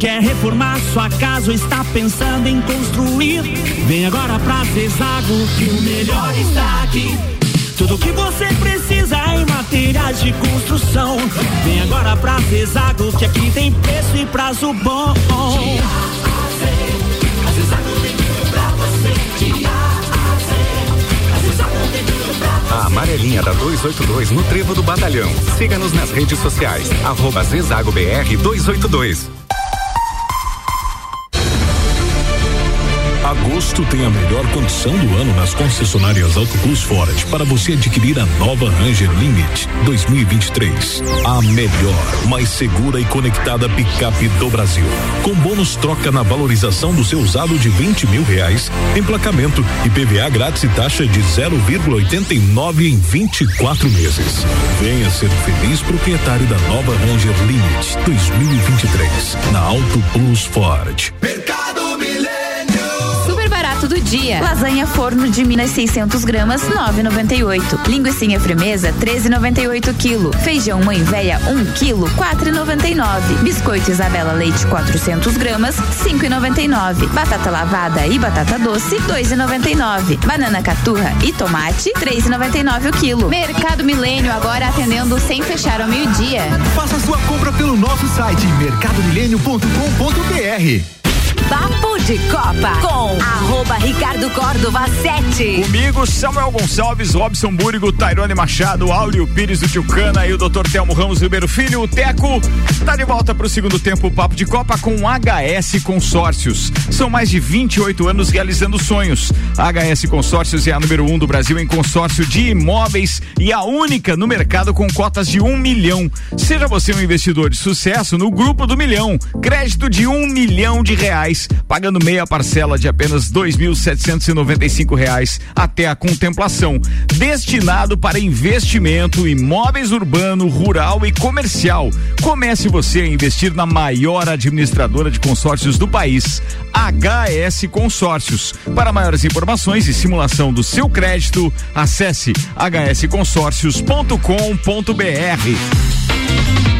Quer reformar sua casa ou está pensando em construir? Vem agora pra Zezago que o melhor está aqui. Tudo que você precisa em materiais de construção. Vem agora pra Zezago que aqui tem preço e prazo bom. A amarelinha da 282 no Trevo do Batalhão. Siga-nos nas redes sociais. Arroba Zezago BR 282. Agosto tem a melhor condição do ano nas concessionárias Auto Plus Ford para você adquirir a nova Ranger Limit 2023. A melhor, mais segura e conectada picape do Brasil. Com bônus troca na valorização do seu usado de 20 mil reais, emplacamento e PVA grátis e taxa de 0,89 em 24 meses. Venha ser feliz proprietário da nova Ranger Limit 2023 na Auto Plus Ford. Barato do dia. Lasanha forno de Minas 600 gramas 9,98. Linguiça fremesa 13,98 quilo. Feijão mãe véia 1 quilo 4,99. Biscoito Isabela Leite 400 gramas 5,99. Batata lavada e batata doce 2,99. Banana caturra e tomate 3,99 o quilo. Mercado Milênio agora atendendo sem fechar ao meio-dia. Faça sua compra pelo nosso site mercadomilênio.com.br. Papo de Copa com arroba Ricardo Córdova 7. Comigo, Samuel Gonçalves, Robson Búrigo, Tairone Machado, Áureo Pires do Tchucana e o Dr. Telmo Ramos Ribeiro Filho, o Teco. Tá de volta pro segundo tempo o Papo de Copa com HS Consórcios. São mais de 28 anos realizando sonhos. A HS Consórcios é a número um do Brasil em consórcio de imóveis e a única no mercado com cotas de um milhão. Seja você um investidor de sucesso no Grupo do Milhão. Crédito de um milhão de reais, pagando meia parcela de apenas cinco reais até a contemplação, destinado para investimento, imóveis urbano, rural e comercial. Comece você a investir na maior administradora de consórcios do país, HS Consórcios. Para maiores informações e simulação do seu crédito, acesse hsconsórcios.com.br.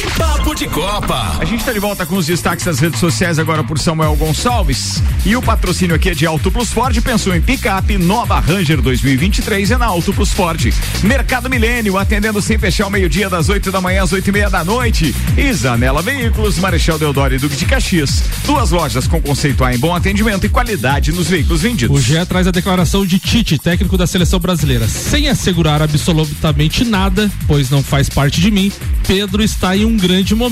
De Copa. A gente está de volta com os destaques das redes sociais agora por Samuel Gonçalves. E o patrocínio aqui é de Auto Plus Ford. Pensou em picape, nova Ranger 2023 é na Auto Plus Ford. Mercado Milênio, atendendo sem fechar o meio-dia das 8 da manhã às 8 e meia da noite. E Zanela Veículos, Marechal Deodoro e Duque de Caxias. Duas lojas com conceito A em bom atendimento e qualidade nos veículos vendidos. O GE traz a declaração de Tite, técnico da seleção brasileira. Sem assegurar absolutamente nada, pois não faz parte de mim, Pedro está em um grande momento.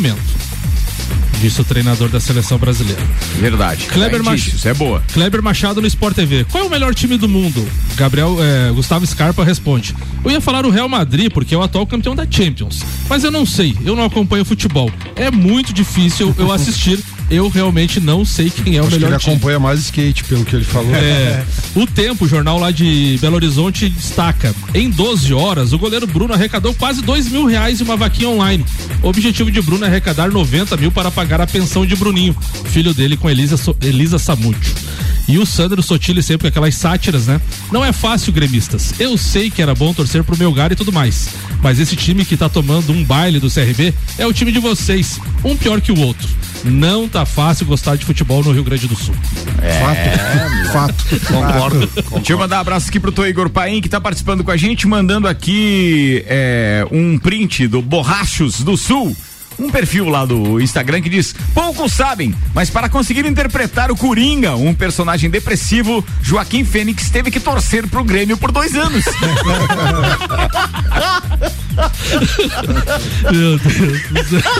Disse o treinador da seleção brasileira. Verdade. Kleber, Tá Mach... é boa. Kleber Machado no Sport TV. Qual é o melhor time do mundo? Gabriel eh, Gustavo Scarpa responde. Eu ia falar o Real Madrid, porque é o atual campeão da Champions. Mas eu não sei, eu não acompanho futebol. É muito difícil eu assistir. Eu realmente não sei quem é o Acho que melhor ele time. acompanha mais skate, pelo que ele falou. É, o Tempo, jornal lá de Belo Horizonte, destaca: em 12 horas, o goleiro Bruno arrecadou quase 2 mil reais em uma vaquinha online. O objetivo de Bruno é arrecadar 90 mil para pagar a pensão de Bruninho, filho dele com Elisa, So- Elisa Samúdio. E o Sandro Sotile sempre com aquelas sátiras, né? Não é fácil, gremistas. Eu sei que era bom torcer pro Melgar e tudo mais. Mas esse time que tá tomando um baile do CRB é o time de vocês. Um pior que o outro. Não tá fácil gostar de futebol no Rio Grande do Sul. É, fato. Concordo. Deixa eu mandar um abraço aqui pro Tô Igor Paim, que tá participando com a gente, mandando aqui é, um print do Borrachos do Sul. Um perfil lá do Instagram que diz: Poucos sabem, mas para conseguir interpretar o Coringa, um personagem depressivo, Joaquim Fênix teve que torcer pro Grêmio por dois anos. Meu Deus do céu.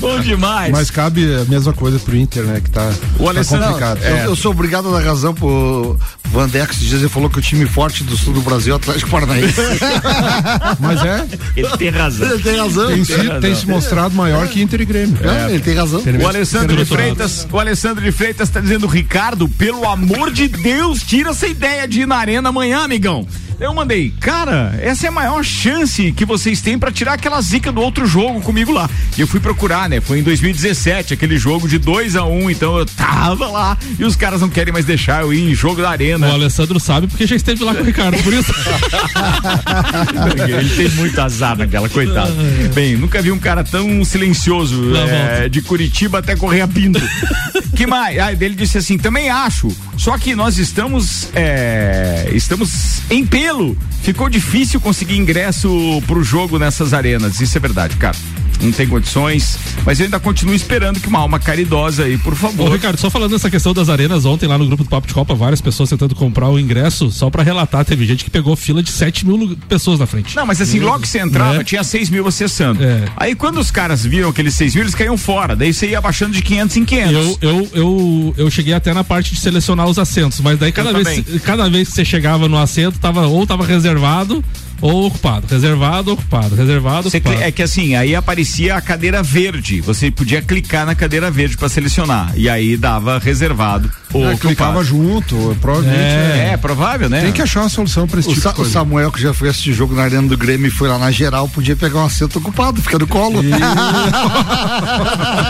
Bom demais. Mas cabe a mesma coisa pro Inter, né? Que tá, O tá Alessandro, complicado. eu, eu sou obrigado a dar razão pro Vandeco esses dias ele falou que o time forte do sul do Brasil é o Atlético Paranaense. Mas é. Ele tem razão. Ele tem razão. Tem, se, tem se mostrado maior que Inter e Grêmio. É, ele tem razão. O Alessandro de Freitas, o Alessandro de Freitas tá dizendo, Ricardo, pelo amor de Deus, tira essa ideia de ir na arena amanhã, amigão. Eu mandei, cara, essa é a maior chance que vocês têm pra tirar aquela zica do outro jogo comigo lá. E eu fui procurar, né? Foi em 2017, aquele jogo de 2 a 1 um, então eu tava lá e os caras não querem mais deixar eu ir em jogo da arena. O Alessandro sabe porque já esteve lá com o Ricardo, por isso. Ele tem muito azar naquela, coitado. Bem, nunca vi um cara tão silencioso é, de Curitiba até correr a Pinto. que mais? Ah, ele disse assim, também acho, só que nós estamos é, estamos em Ficou difícil conseguir ingresso pro jogo nessas arenas, isso é verdade, cara. Não tem condições, mas eu ainda continuo esperando que uma alma caridosa aí, por Ô, favor. Ricardo, só falando dessa questão das arenas, ontem lá no grupo do Papo de Copa, várias pessoas tentando comprar o ingresso, só pra relatar, teve gente que pegou fila de 7 mil pessoas na frente. Não, mas assim, logo que você entrava, Né? tinha 6 mil acessando. É. Aí quando os caras viram aqueles 6 mil, eles caíam fora. Daí você ia abaixando de 500 em 500. Eu, eu, eu, eu cheguei até na parte de selecionar os assentos, mas daí cada Eu vez, também. cada vez que você chegava no assento, tava, ou tava reservado ou ocupado. Reservado, ocupado. Reservado, Você ocupado. é que assim, aí aparecia a cadeira verde. Você podia clicar na cadeira verde pra selecionar. E aí dava reservado. Ou É, clicava junto, provavelmente. É, é. é provável, né? Tem que achar uma solução pra esse O, tipo Sa- de o coisa. Samuel, que já foi assistir jogo na arena do Grêmio e foi lá na geral, podia pegar um assento ocupado, fica no colo.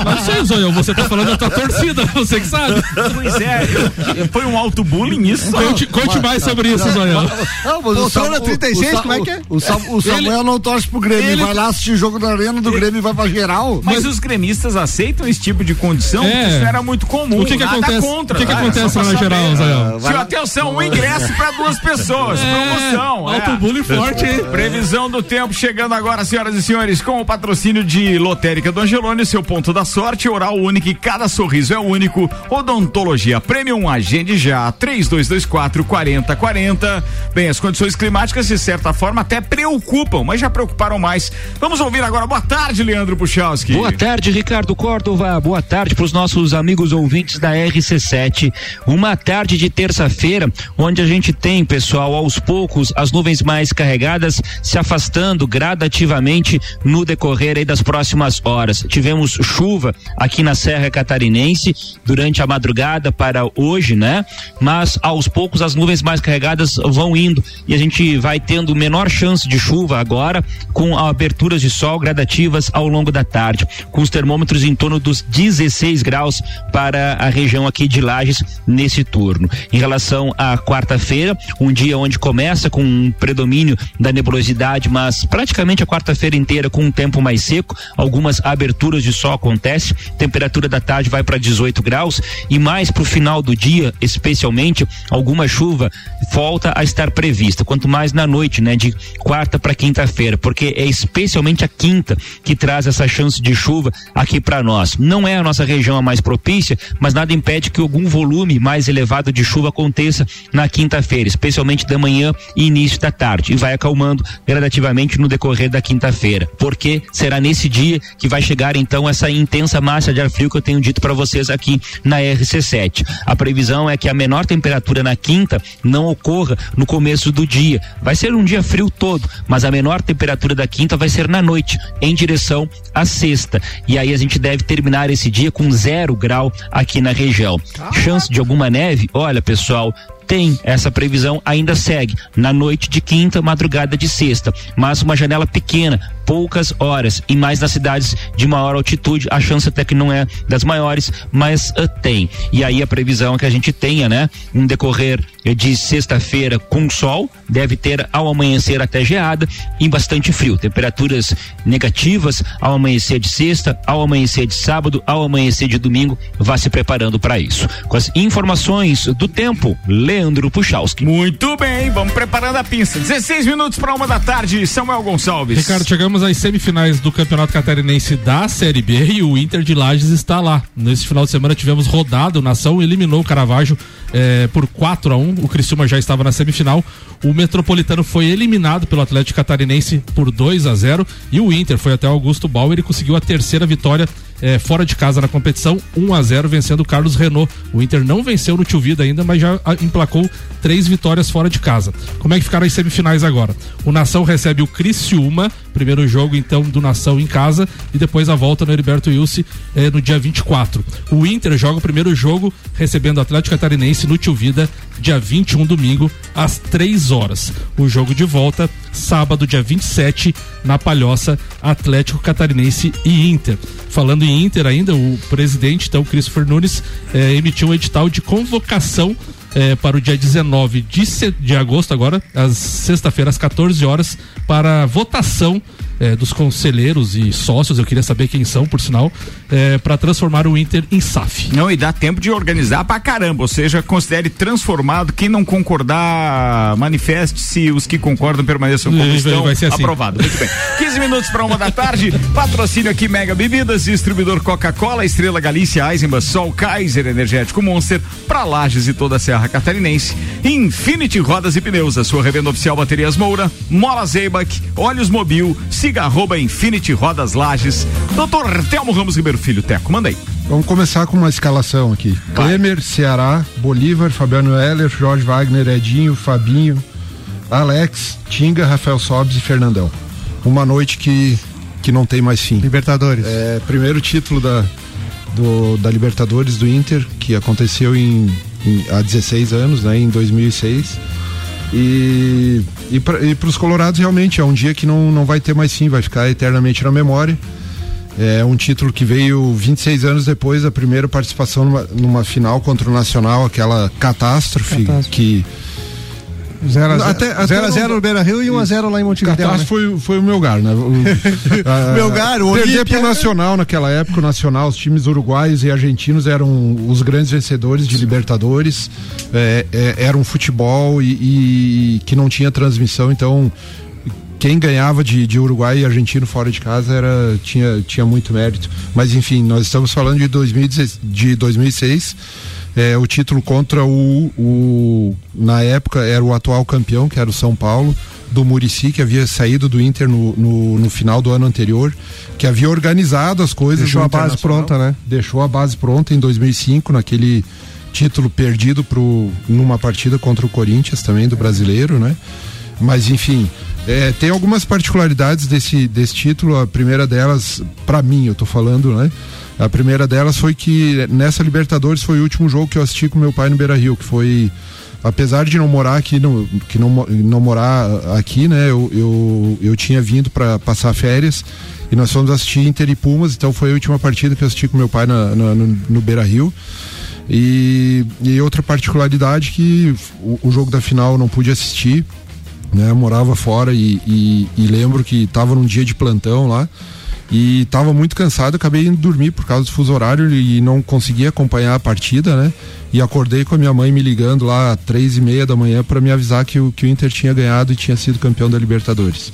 Não sei, Zoião, você tá falando da tua torcida, você que sabe. Pois é, foi um alto bullying isso. Conte, conte mais sobre isso, Zoião. Não, mas o Poltrona Sam- o- 36, o como é que é? O, o Sam- o Samuel não torce pro Grêmio, ele- vai lá assistir jogo na arena do Grêmio e vai pra geral. Mas, os gremistas aceitam esse tipo de condição? É. Isso era muito comum. O que que nada acontece- Contra, o que que tá? acontece Só lá na geral, Zé? Tio, atenção, um ingresso pra duas pessoas. promoção. alto bullying forte, hein? Previsão do tempo chegando agora, senhoras e senhores, com o patrocínio de Lotérica do Angelone, seu ponto da sorte, oral único e cada sorriso é único. Odontologia Premium, agende já, 3224 4040. Bem, as condições climáticas de certa forma até preocupam, mas já preocuparam mais. Vamos ouvir agora. Boa tarde, Leandro Puchalski. Boa tarde, Ricardo Córdova. Boa tarde para os nossos amigos ouvintes da RC7. Uma tarde de terça-feira, onde a gente tem, pessoal, aos poucos, as nuvens mais carregadas se afastando gradativamente no decorrer das próximas horas. Tivemos chuva aqui na Serra Catarinense durante a madrugada para hoje, né? Mas aos poucos as nuvens mais carregadas vão indo e a gente vai tendo menor chance de chuva agora com aberturas de sol gradativas ao longo da tarde, com os termômetros em torno dos 16 graus para a região aqui de Nesse turno. Em relação à quarta-feira, um dia onde começa com um predomínio da nebulosidade, mas praticamente a quarta-feira inteira com um tempo mais seco, algumas aberturas de sol acontece, temperatura da tarde vai para 18 graus e mais para o final do dia, especialmente, alguma chuva volta a estar prevista. Quanto mais na noite, né, de quarta para quinta-feira, porque é especialmente a quinta que traz essa chance de chuva aqui para nós. Não é a nossa região a mais propícia, mas nada impede que algum volume mais elevado de chuva aconteça na quinta-feira, especialmente da manhã e início da tarde, e vai acalmando gradativamente no decorrer da quinta-feira, porque será nesse dia que vai chegar então essa intensa massa de ar frio que eu tenho dito para vocês aqui na RC7. A previsão é que a menor temperatura na quinta não ocorra no começo do dia. Vai ser um dia frio todo, mas a menor temperatura da quinta vai ser na noite, em direção à sexta. E aí a gente deve terminar esse dia com zero grau aqui na região. Chance de alguma neve? Olha, pessoal, tem essa previsão, ainda segue na noite de quinta, madrugada de sexta, mas uma janela pequena, poucas horas e mais nas cidades de maior altitude, a chance até que não é das maiores, mas uh, tem. E aí a previsão é que a gente tenha, né, um decorrer de sexta-feira com sol, deve ter ao amanhecer até geada e bastante frio, temperaturas negativas ao amanhecer de sexta, ao amanhecer de sábado, ao amanhecer de domingo, vá se preparando para isso. Com as informações do tempo, Leandro Puchalski. Muito bem, vamos preparando a pista. 16 minutos para uma da tarde, Samuel Gonçalves. Ricardo, chegamos às semifinais do Campeonato Catarinense da Série B e o Inter de Lages está lá. Nesse final de semana tivemos rodado, o Nação eliminou o Caravaggio eh, por 4 a 1 O Criciúma já estava na semifinal. O Metropolitano foi eliminado pelo Atlético Catarinense por 2 a 0 e o Inter foi até Augusto Bauer e conseguiu a terceira vitória eh, fora de casa na competição, 1 a 0 vencendo o Carlos Renault. O Inter não venceu no Tio Vida ainda, mas já ah, emplacou três vitórias fora de casa. Como é que ficaram as semifinais agora? O Nação recebe o Criciúma, primeiro jogo então do Nação em casa e depois a volta no Heriberto Wilson eh, no dia 24. O Inter joga o primeiro jogo recebendo o Atlético Catarinense no Tio Vida, dia 21 domingo às 3 horas. O jogo de volta sábado dia 27 na Palhoça, Atlético Catarinense e Inter. Falando em Inter ainda, o presidente, então, Christopher Nunes, eh, emitiu um edital de convocação eh, para o dia 19 de, de agosto, agora, às sexta-feira, às 14 horas, para votação eh, dos conselheiros e sócios, eu queria saber quem são, por sinal, para transformar o Inter em SAF. Não, e dá tempo de organizar pra caramba, ou seja, considere transformado. Quem não concordar, manifeste-se. Os que concordam permaneçam como Vai- estão. vai ser assim. Aprovado. Muito bem. 15 minutos para uma da tarde. Patrocínio aqui Mega Bebidas, distribuidor Coca-Cola, Estrela Galícia, Eisenbach, Sol, Kaiser, Energético Monster, para Lages e toda a Serra Catarinense. Infinity Rodas e Pneus, a sua revenda oficial Baterias Moura, Mola Zeibach, Olhos Mobil, siga arroba Infinity Rodas Lages. Doutor Telmo Ramos Ribeiro Filho, Teco, manda aí. Vamos começar com uma escalação aqui. Klemer, Ceará, Bolívar, Fabiano Heller, Jorge Wagner, Edinho, Fabinho, Alex, Tinga, Rafael Sobes e Fernandão. Uma noite que, que não tem mais fim. Libertadores. É, primeiro título da, do- da Libertadores do Inter, que aconteceu em, em- há 16 anos, né, em 2006. E, e para os Colorados realmente é um dia que não, não vai ter mais fim, vai ficar eternamente na memória. É um título que veio 26 anos depois da primeira participação numa, numa final contra o Nacional, aquela catástrofe, Catástrofe. que 0x0 Até- até no Beira Rio e 1x0 lá em Montevideo. Catástrofe foi, foi o Melgar, né? O, a- Melgar, o Perder pro Nacional naquela época, o Nacional, os times uruguaios e argentinos eram os grandes vencedores de Libertadores. É, é, era um futebol e, e que não tinha transmissão, então quem ganhava de, de Uruguai e argentino fora de casa era, tinha, tinha muito mérito. Mas enfim, nós estamos falando de, 2016, de 2006. É, o título contra o, o. Na época era o atual campeão, que era o São Paulo, do Murici, que havia saído do Inter no, no, no final do ano anterior, que havia organizado as coisas. Deixou a base pronta, né? Deixou a base pronta em 2005, naquele título perdido pro, numa partida contra o Corinthians também, do brasileiro, né? Mas enfim, é, tem algumas particularidades desse, desse título. A primeira delas, para mim, eu tô falando, né? A primeira delas foi que nessa Libertadores foi o último jogo que eu assisti com meu pai no Beira Rio, que foi. Apesar de não morar aqui, no, que não, não morar aqui, né? Eu, eu, eu tinha vindo para passar férias e nós fomos assistir Inter e Pumas, então foi a última partida que eu assisti com meu pai na- na- no, no Beira Rio. E, e outra particularidade que o, o jogo da final eu não pude assistir, né? Eu morava fora e, e- e lembro que estava num dia de plantão lá e estava muito cansado, acabei indo dormir por causa do fuso horário e não consegui acompanhar a partida, né? E acordei com a minha mãe me ligando lá três e meia da manhã para me avisar que o, que o Inter tinha ganhado e tinha sido campeão da Libertadores.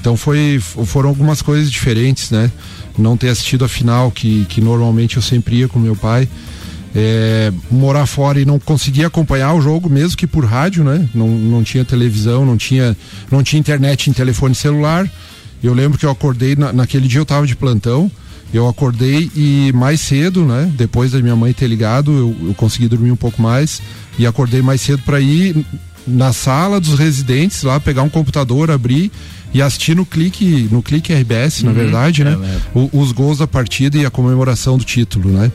Então foi, foram algumas coisas diferentes, né? Não ter assistido a final, que, que normalmente eu sempre ia com meu pai. é, morar fora e não conseguia acompanhar o jogo, mesmo que por rádio, né? Não, não tinha televisão, não tinha, não tinha internet em telefone celular. Eu lembro que eu acordei, na, naquele dia eu estava de plantão, eu acordei e mais cedo, né? Depois da minha mãe ter ligado, eu, eu consegui dormir um pouco mais e acordei mais cedo para ir na sala dos residentes lá, pegar um computador, abrir e assistir no clique, no clique RBS, na Uhum. verdade, né? É, é. O- os gols da partida e a comemoração do título, né?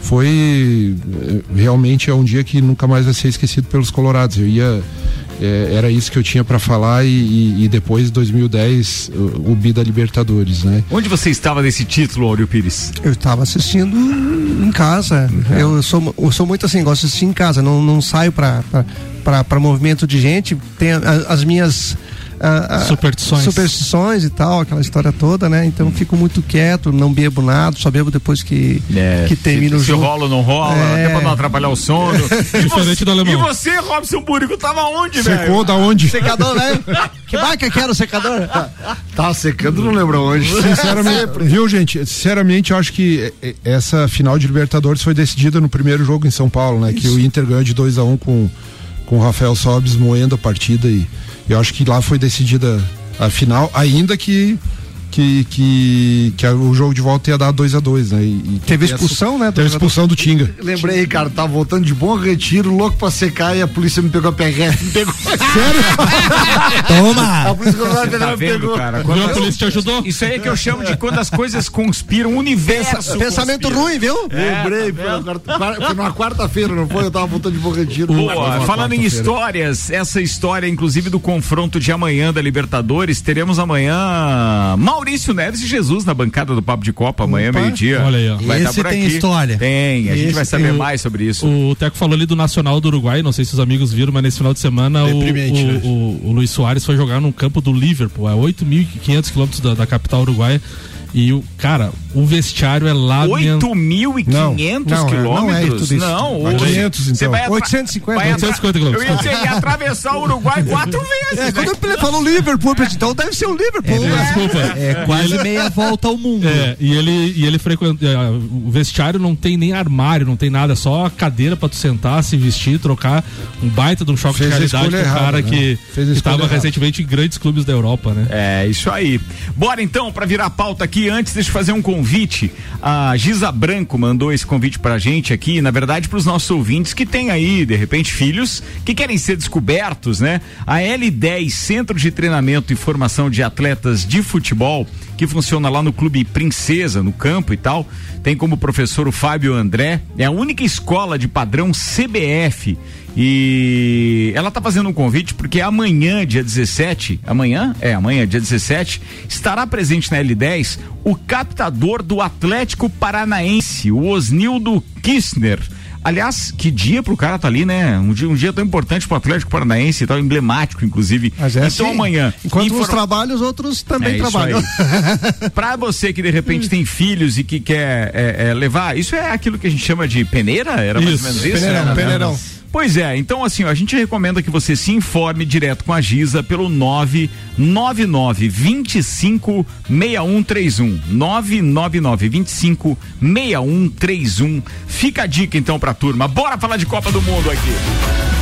Foi eh, realmente é um dia que nunca mais vai ser esquecido pelos colorados. Eu ia eh, era isso que eu tinha para falar e, e, e depois 2010 o, o bi da Libertadores, né? Onde você estava nesse título, Áureo Pires? Eu estava assistindo em casa. Eu sou, eu sou muito assim, gosto de assistir em casa. Não, não saio pra movimento de gente. Tem a- as minhas. Ah, ah, Superstições. superstições e tal, aquela história toda, né? Então fico muito quieto, não bebo nada, só bebo depois que, que termina se, o se jogo. rola ou não rola, É. até pra não atrapalhar o sono. E Diferente você, do alemão. E você, Robson Búrico, tava onde, velho? Secou da onde? Secador, né? que marca que era o secador? Tá secando, não lembro onde. Sinceramente, viu, gente? Sinceramente, eu acho que eh, eh, essa final de Libertadores foi decidida no primeiro jogo em São Paulo, né? Que o Inter ganhou de 2 a 1 um com, com o Rafael Sobes moendo a partida e eu acho que lá foi decidida a final, ainda que que, que, que a- o jogo de volta ia dar 2 a dois, né? E, e Teve expulsão, né, Teve expulsão do Tinga. Lembrei, cara, tava voltando de bom retiro, louco pra secar e a polícia me pegou a PRF, me pegou. Toma! A polícia Tá me vendo, pegou. cara? A polícia te ajudou? Isso aí é que eu chamo de quando as coisas conspiram, o universo. Pensamento conspira. ruim, viu? Lembrei, foi, na quarta- quar- foi numa quarta-feira, não foi? Eu tava voltando de bom retiro. Boa, falando em histórias, essa história, inclusive, do confronto de amanhã da Libertadores, teremos amanhã Maurício Neves e Jesus na bancada do Papo de Copa, amanhã, meio-dia. Olha aí, ó. Vai Esse por tem aqui. história. Tem, a gente Esse vai saber tem. mais sobre isso. O Teco falou ali do Nacional do Uruguai, não sei se os amigos viram, mas nesse final de semana o, né? o- o Luiz Soares foi jogar num campo do Liverpool, a 8.500 quilômetros da, da capital uruguaia. E o cara, o vestiário é lamentável. 8.500 Não, não, é, não é quilômetros? tudo isso. Não, Vai o- 500, você então. vai atra- 850, vai atra- 850 quilômetros. Eu ia dizer, ia atravessar o Uruguai quatro vezes. É, né? quando ele falou Liverpool, então deve ser o Liverpool. né? Desculpa. É quase meia volta ao mundo. É, e ele, e ele frequenta. é, O vestiário não tem nem armário, não tem nada, só a cadeira pra tu sentar, se vestir, trocar. Um baita de um choque Fez de a realidade pro cara né? que, Fez a que escolha tava errada. recentemente em grandes clubes da Europa, né? É, isso aí. Bora então, pra virar pauta aqui, antes deixa eu fazer um convite. A Giza Branco mandou esse convite pra gente aqui, na verdade, pros nossos ouvintes que têm aí, de repente, filhos que querem ser descobertos, né? A L10, Centro de Treinamento e Formação de Atletas de Futebol, que funciona lá no Clube Princesa, no campo e tal, tem como professor o Fábio André, é a única escola de padrão CBF e ela tá fazendo um convite porque amanhã, dia 17, amanhã? É, amanhã, dia 17, estará presente na L10 o captador do Atlético Paranaense, o Osnildo Kistner. Aliás, que dia pro cara tá ali, né? Um dia, um dia tão importante pro Atlético Paranaense e tal, emblemático, inclusive. Mas é então assim, amanhã. Enquanto uns informa- trabalham, os outros também é trabalham. Pra você que de repente tem filhos e que quer é, é, levar, isso é aquilo que a gente chama de peneira? Era mais Isso, ou menos isso? peneirão, né? peneirão. Pois é, então assim, ó, a gente recomenda que você se informe direto com a Giza pelo 999 25 6131. 999 25 6131. Fica a dica então pra turma. Bora falar de Copa do Mundo aqui.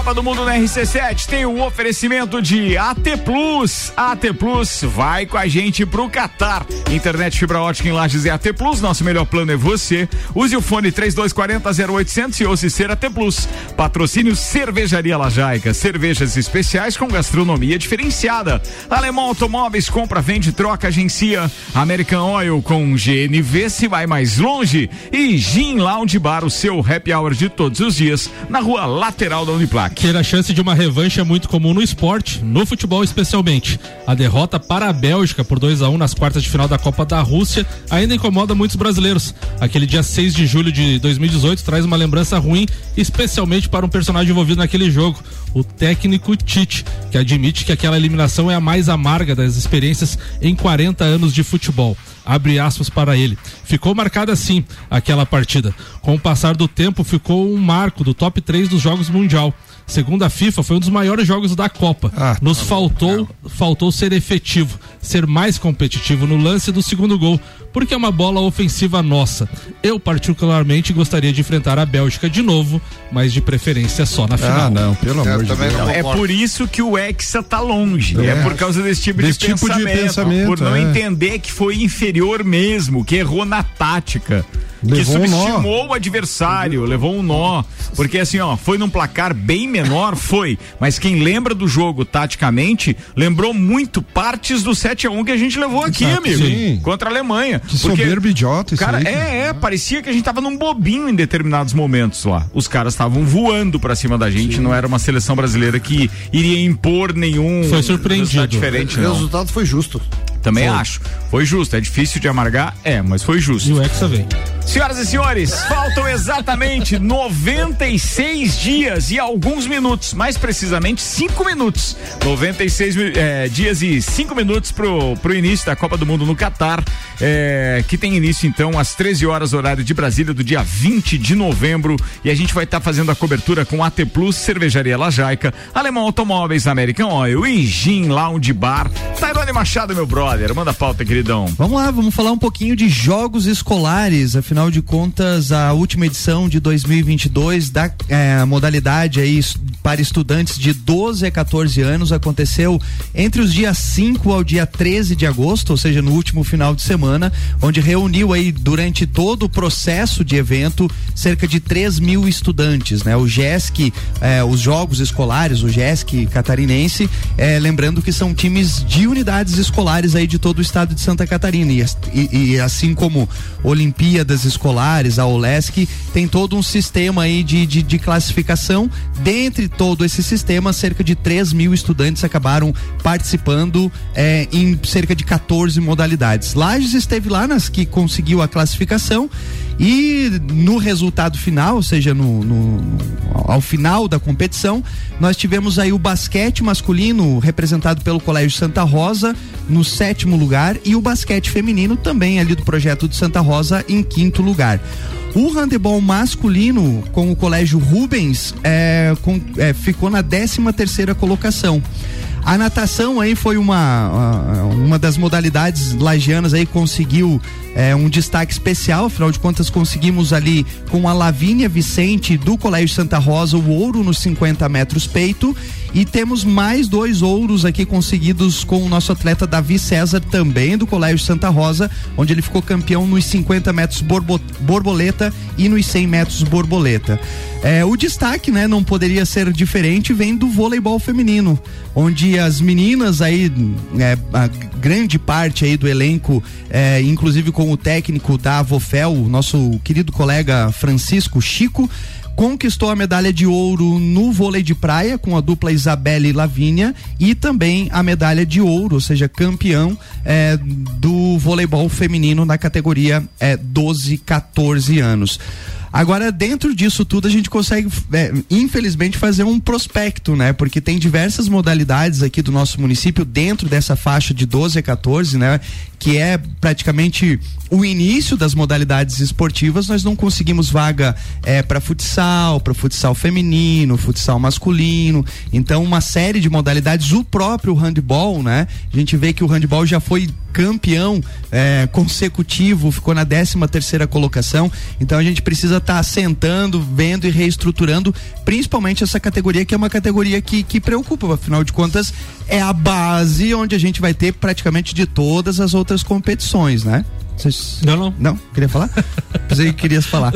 Copa do Mundo na RC7 tem o oferecimento de AT Plus. AT Plus vai com a gente pro Catar. Internet fibra ótica em Lages é AT Plus. Nosso melhor plano é você. Use o fone 3240 0800 e ouça ser AT Plus. Patrocínio Cervejaria Lajaica. Cervejas especiais com gastronomia diferenciada. Alemão Automóveis compra, vende, troca, agencia. American Oil com GNV se vai mais longe. E Gin Lounge Bar, o seu happy hour de todos os dias na rua lateral da Uniplac. Ter a chance de uma revanche é muito comum no esporte, no futebol especialmente. A derrota para a Bélgica por 2 a 1 nas quartas de final da Copa da Rússia ainda incomoda muitos brasileiros. Aquele dia 6 de julho de 2018 traz uma lembrança ruim, especialmente para um personagem envolvido naquele jogo, o técnico Tite, que admite que aquela eliminação é a mais amarga das experiências em 40 anos de futebol abre aspas para ele. Ficou marcada assim aquela partida. Com o passar do tempo, ficou um marco do top 3 dos Jogos Mundial. Segundo a FIFA, foi um dos maiores jogos da Copa. Ah, Nos faltou, faltou ser efetivo. ser mais competitivo no lance do segundo gol, porque é uma bola ofensiva nossa. Eu, particularmente, gostaria de enfrentar a Bélgica de novo, mas de preferência só na final. Ah, não, pelo amor de Deus. É por isso que o Hexa tá longe. É, É. por causa desse tipo, Desse de, tipo de pensamento, pensamento, Por não é. entender que foi inferior mesmo, que errou na tática. Que Levou um nó. subestimou o adversário, levou um nó. Porque assim, ó, foi num placar bem menor, foi. Mas quem lembra do jogo taticamente, lembrou muito partes do 7x1 que a gente levou aqui, Exato, amigo. sim. Contra a Alemanha. Que soberbo idiota isso Cara, aí, cara. é, é, parecia que a gente tava num bobinho em determinados momentos lá. Os caras estavam voando pra cima da gente, não era uma seleção brasileira que iria impor nenhum Foi surpreendido. resultado diferente, O não. resultado foi justo. Também acho. Foi justo. É difícil de amargar? É, mas foi justo. E o Hexa vem. Senhoras e senhores, faltam exatamente 96 dias e alguns minutos, mais precisamente 5 minutos. 96 mi- eh, dias e 5 minutos pro, pro início da Copa do Mundo no Catar, eh, que tem início então às 13 horas, horário de Brasília, do dia 20 de novembro. E a gente vai estar fazendo a cobertura com AT Plus, Cervejaria Lajaica, Alemão Automóveis, American Oil e Gin Lounge Bar. Tairone Machado, meu brother, manda a pauta, queridão. Vamos lá, vamos falar um pouquinho de jogos escolares. Afinal de contas, a última edição de 2022 da eh, modalidade aí para estudantes de 12 a 14 anos aconteceu entre os dias 5 ao dia 13 de agosto, ou seja, no último final de semana, onde reuniu aí durante todo o processo de evento cerca de 3 mil estudantes, né? O GESC, eh, os jogos escolares, o GESC catarinense, eh, lembrando que são times de unidades escolares aí de todo o estado de Santa Catarina e, e- e assim como Olimpíadas escolares, a OLESC, tem todo um sistema aí de, de, de classificação. Dentre todo esse sistema, cerca de 3 mil estudantes acabaram participando eh, em cerca de 14 modalidades. Lages esteve lá nas que conseguiu a classificação e no resultado final, ou seja, no, no- ao final da competição, nós tivemos aí o basquete masculino representado pelo Colégio Santa Rosa no sétimo lugar e o basquete feminino também ali do projeto de Santa Rosa em quinto lugar. O handebol masculino com o Colégio Rubens é, com- é, ficou na 13 terceira colocação. A natação aí foi uma, uma das modalidades lagianas aí conseguiu é, um destaque especial, afinal de contas conseguimos ali com a Lavínia Vicente do Colégio Santa Rosa o ouro nos 50 metros peito e temos mais dois ouros aqui conseguidos com o nosso atleta Davi César também do Colégio Santa Rosa, onde ele ficou campeão nos 50 metros borbo- borboleta e nos 100 metros borboleta. É, o destaque, né, não poderia ser diferente, vem do voleibol feminino, onde as meninas aí, é, a grande parte aí do elenco, é, inclusive com o técnico da Avofel, nosso querido colega Francisco Chico, conquistou a medalha de ouro no vôlei de praia com a dupla Isabelle e Lavínia e também a medalha de ouro, ou seja, campeão é, do voleibol feminino na categoria é, 12, 14 anos. Agora, dentro disso tudo, a gente consegue, é, infelizmente, fazer um prospecto, né? Porque tem diversas modalidades aqui do nosso município dentro dessa faixa de 12 a 14, né? Que é praticamente o início das modalidades esportivas. Nós não conseguimos vaga é, para futsal, para futsal feminino, futsal masculino. Então, uma série de modalidades. O próprio handball, né? A gente vê que o handball já foi campeão é, consecutivo, ficou na 13 terceira colocação. Então a gente precisa estar sentando, vendo e reestruturando, principalmente essa categoria que é uma categoria que, que preocupa, afinal de contas é a base onde a gente vai ter praticamente de todas as outras competições, né? Vocês- Não, não. Não? Queria falar? Pensei que querias falar.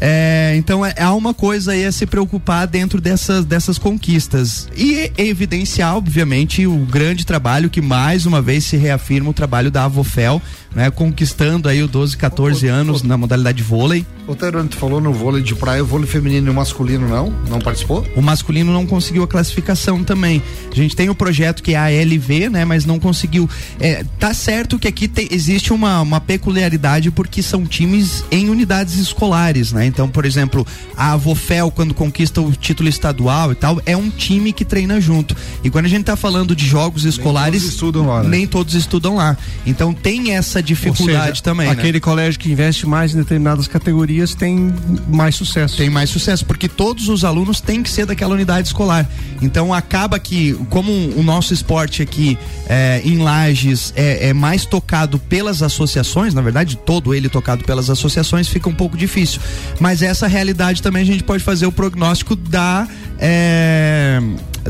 É, então é, há uma coisa aí a se preocupar dentro dessas, dessas conquistas. E evidenciar, obviamente, o grande trabalho que mais uma vez se reafirma o trabalho da Avofel, né? Conquistando aí o 12, 14 anos na modalidade vôlei. O Terano, tu falou no vôlei de praia, o vôlei feminino e o masculino não? Não participou? O masculino não conseguiu a classificação também. A gente tem o projeto que é a LV, né? Mas não conseguiu. É, tá certo que aqui tem- existe uma, uma peculiaridade porque são times em unidades escolares, né? Então, por exemplo, a Avofel, quando conquista o título estadual e tal, é um time que treina junto. E quando a gente tá falando de jogos escolares. todos estudam lá, né? Nem todos estudam lá. Então tem essa essa dificuldade seja, também. né? Aquele colégio que investe mais em determinadas categorias tem mais sucesso. Tem mais sucesso, porque todos os alunos têm que ser daquela unidade escolar. Então acaba que, como o nosso esporte aqui é, em Lages é, é mais tocado pelas associações, na verdade, todo ele tocado pelas associações, fica um pouco difícil. Mas essa realidade também a gente pode fazer o prognóstico da. É,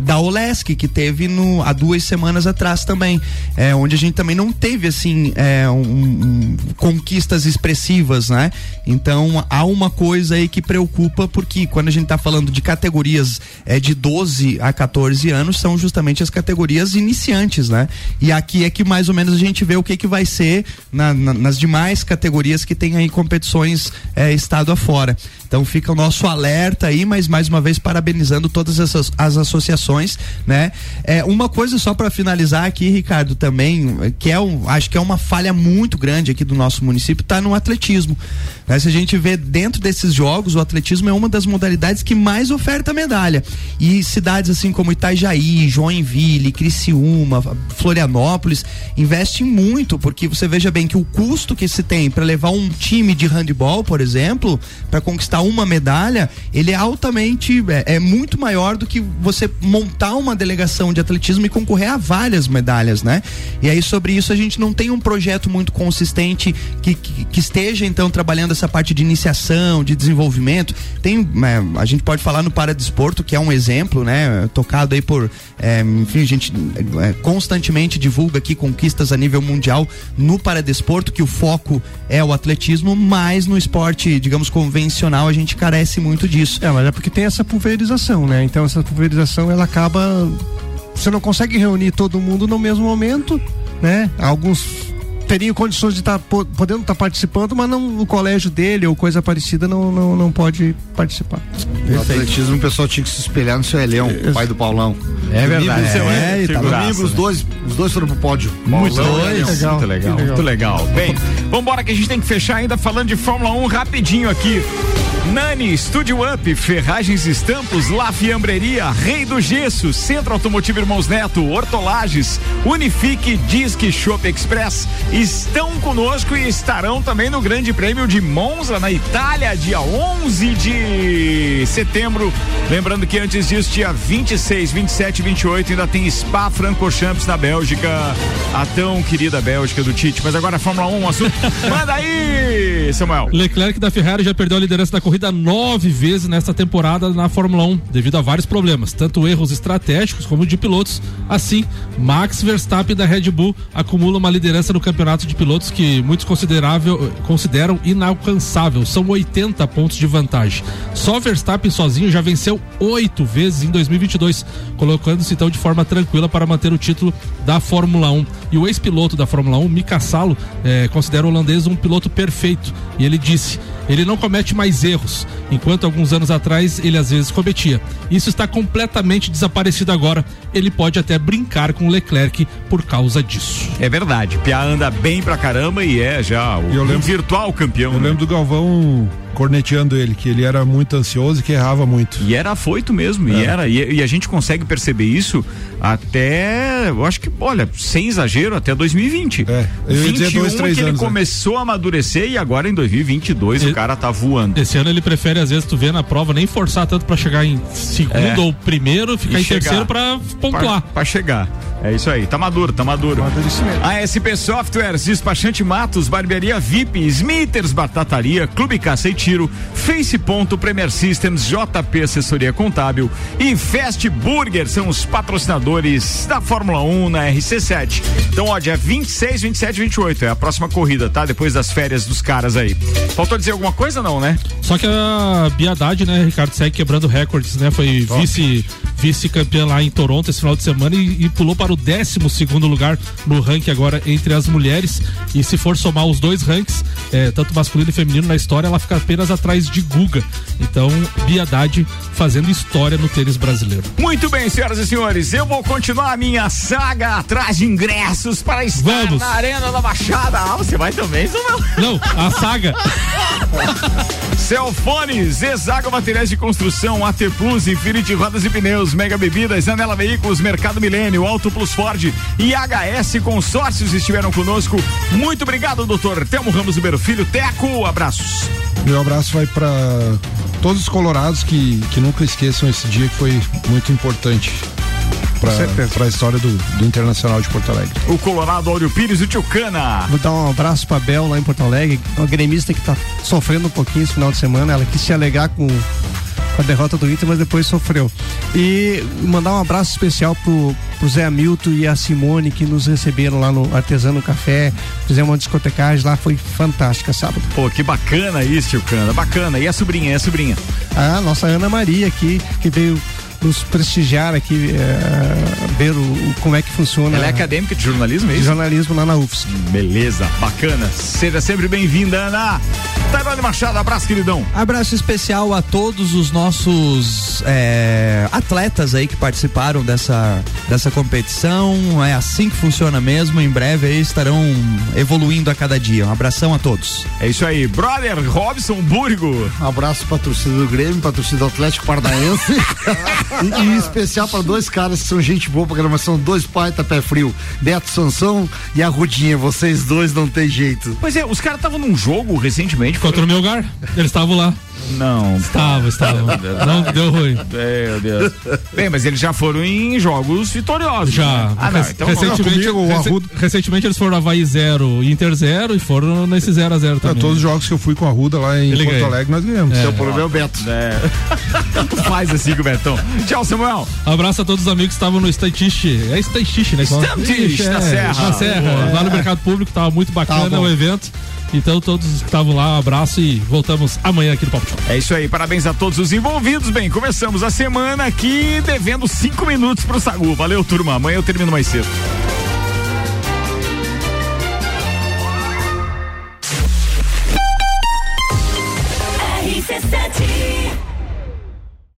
da Olesk, que teve no, há duas semanas atrás também, é, onde a gente também não teve assim é, um- um- conquistas expressivas, né? Então há uma coisa aí que preocupa porque quando a gente está falando de categorias é, de 12 a 14 anos são justamente as categorias iniciantes, né? E aqui é que mais ou menos a gente vê o que que vai ser na- na- nas demais categorias que tem aí competições é, estado afora. Então fica o nosso alerta aí, mas mais uma vez parabenizando todas essas as associações, né? É uma coisa só para finalizar aqui, Ricardo, também, que é um, acho que é uma falha muito grande aqui do nosso município, tá no atletismo. Né? Se a gente vê dentro desses jogos, o atletismo é uma das modalidades que mais oferta medalha. E cidades assim como Itajaí, Joinville, Criciúma, Florianópolis investem muito, porque você veja bem que o custo que se tem para levar um time de handebol, por exemplo, para conquistar uma medalha, ele é altamente é, é muito maior do que você montar uma delegação de atletismo e concorrer a várias medalhas, né? E aí sobre isso a gente não tem um projeto muito consistente que, que, que esteja então trabalhando essa parte de iniciação, de desenvolvimento. Tem, é, a gente pode falar no Paradesporto, que é um exemplo, né? Tocado aí por, é, enfim, a gente é, constantemente divulga aqui conquistas a nível mundial no Paradesporto, que o foco é o atletismo, mas no esporte, digamos, convencional, a gente carece muito disso. É, mas é porque tem essa pulverização, né? Então essa pulverização ela acaba. Você não consegue reunir todo mundo no mesmo momento, né? Alguns teriam condições de estar podendo estar participando, mas não o colégio dele ou coisa parecida não, não, não pode participar. No atletismo o pessoal tinha que se espelhar no seu Elião, pai do Paulão. É verdade. Domingo, É, é, e tá domingo os dois, os dois foram pro pódio. Muito Paulão e legal, muito legal, muito legal. Bem, vambora que a gente tem que fechar ainda falando de Fórmula 1 rapidinho aqui. Nani, Studio Up, Ferragens Estampos, La Fiambreria, Rei do Gesso, Centro Automotivo Irmãos Neto, Hortolages, Unifique, Disque Shop Express estão conosco e estarão também no Grande Prêmio de Monza, na Itália, dia 11 de setembro. Lembrando que antes disso, dia 26, 27 e 28, ainda tem Spa Francorchamps na Bélgica, a tão querida Bélgica do Tite. Mas agora a Fórmula 1, um assunto. Manda aí, Samuel. Leclerc da Ferrari já perdeu a liderança da corrida nove vezes nesta temporada na Fórmula 1, devido a vários problemas, tanto erros estratégicos como de pilotos. Assim, Max Verstappen da Red Bull acumula uma liderança no campeonato de pilotos que muitos considerável, consideram inalcançável. São 80 pontos de vantagem. Só Verstappen sozinho já venceu oito vezes em 2022, colocando-se então de forma tranquila para manter o título da Fórmula 1. E o ex-piloto da Fórmula 1, Mika Salo, eh, considera o holandês um piloto perfeito. E ele disse: ele não comete mais erros, enquanto alguns anos atrás ele às vezes cometia. Isso está completamente desaparecido agora. Ele pode até brincar com o Leclerc por causa disso. É verdade, Pia anda bem pra caramba e é já o eu lembro- um virtual campeão. Eu né? lembro do Galvão corneteando ele, que ele era muito ansioso e que errava muito. E era afoito mesmo, e É. era, e, e a gente consegue perceber isso até, eu acho que, olha, sem exagero, até 2020. É, eu ia dizer 21 dois, três que ele anos, né? começou a amadurecer e agora em 2022 o cara tá voando. Esse ano ele prefere, às vezes, tu vê na prova, nem forçar tanto pra chegar em segundo É. ou primeiro, ficar E em chegar. terceiro pra pontuar. Pra, pra chegar. É isso aí, tá maduro, tá maduro. A SP Softwares, Despachante Matos, Barbearia VIP, Smithers Batataria, Clube Caça e Tiro, Face Ponto, Premier Systems, JP Assessoria Contábil e Fast Burger são os patrocinadores da Fórmula 1 na RC7. Então, ó, dia 26, 27 e 28 é a próxima corrida, tá? Depois das férias dos caras aí. Faltou dizer alguma coisa, não, né? Só que a Biadade, né, Ricardo, segue quebrando recordes, né? Foi vice, vice-campeã lá em Toronto esse final de semana e, e pulou para o 12 segundo lugar no ranking agora entre as mulheres. E se for somar os dois ranks, eh, tanto masculino e feminino na história, ela fica apenas atrás de Guga. Então, Biadade fazendo história no tênis brasileiro. Muito bem, senhoras e senhores, eu vou continuar a minha saga atrás de ingressos para estar Vamos. na Arena da Baixada. Ah, você vai também, Samuel? Não, a saga. Celfones, Exago Materiais de Construção, AT Plus, Infinity Rodas e Pneus, Mega Bebidas, Anela Veículos, Mercado Milênio, Auto Plus Ford e HS Consórcios estiveram conosco. Muito obrigado, doutor Telmo Ramos Ribeiro Filho. Teco, abraços. Meu abraço vai para todos os colorados que, que nunca esqueçam esse dia que foi muito importante para a história do, do Internacional de Porto Alegre. O Colorado Áureo Pires e o Tio Cana. Vou dar um abraço pra Bel lá em Porto Alegre, uma gremista que tá sofrendo um pouquinho esse final de semana. Ela quis se alegar com, com a derrota do Inter, mas depois sofreu. E mandar um abraço especial pro, pro Zé Hamilton e a Simone que nos receberam lá no Artesano Café. Fizemos uma discotecagem lá, foi fantástica, sábado. Pô, que bacana isso, Tio Cana. Bacana. E a sobrinha, e a sobrinha? A nossa Ana Maria aqui, que veio nos prestigiar aqui, eh, ver o, o- como é que funciona. Ela é acadêmica de jornalismo, é de isso? jornalismo lá na UFSC. Beleza, bacana. Seja sempre bem-vinda, Ana. Tairone Machado, abraço, queridão. Abraço especial a todos os nossos é, atletas aí que participaram dessa, dessa competição. É assim que funciona mesmo. Em breve aí estarão evoluindo a cada dia. Um abração a todos. É isso aí, brother Robson Burgo. Um abraço pra torcida do Grêmio, pra torcida do Atlético Paranaense. e, e em especial pra dois caras que são gente boa pra grama, são dois baita pé frio. Beto Sansão e a Rudinha. Vocês dois não tem jeito. Pois é, os caras estavam num jogo recentemente. Contra o meu lugar. Eles estavam lá. Não. Estava, estava. Não deu ruim. Meu Deus. Bem, mas eles já foram em jogos vitoriosos. Já. né? Ah, não, Rec- então recentemente, comigo, o rece- Arruda- recentemente eles foram Havaí 0 e Inter 0 e foram nesse 0 a 0 É, também. todos os jogos que eu fui com a Ruda lá em Ele Porto. Alegre nós ganhamos. É. Seu problema é o Beto. É. Faz assim com o Betão. Tchau, Samuel. Abraço a todos os amigos que estavam no Estantiche. É Estantiche, né? Estantiche, Ixi, na é, Serra. Na Serra, lá no Mercado Público, tava muito bacana Tá o evento. Então todos que estavam lá, um abraço e voltamos amanhã aqui no de Copa. É isso aí, parabéns a todos os envolvidos. Bem, começamos a semana aqui devendo cinco minutos pro Sagu. Valeu, turma. Amanhã eu termino mais cedo.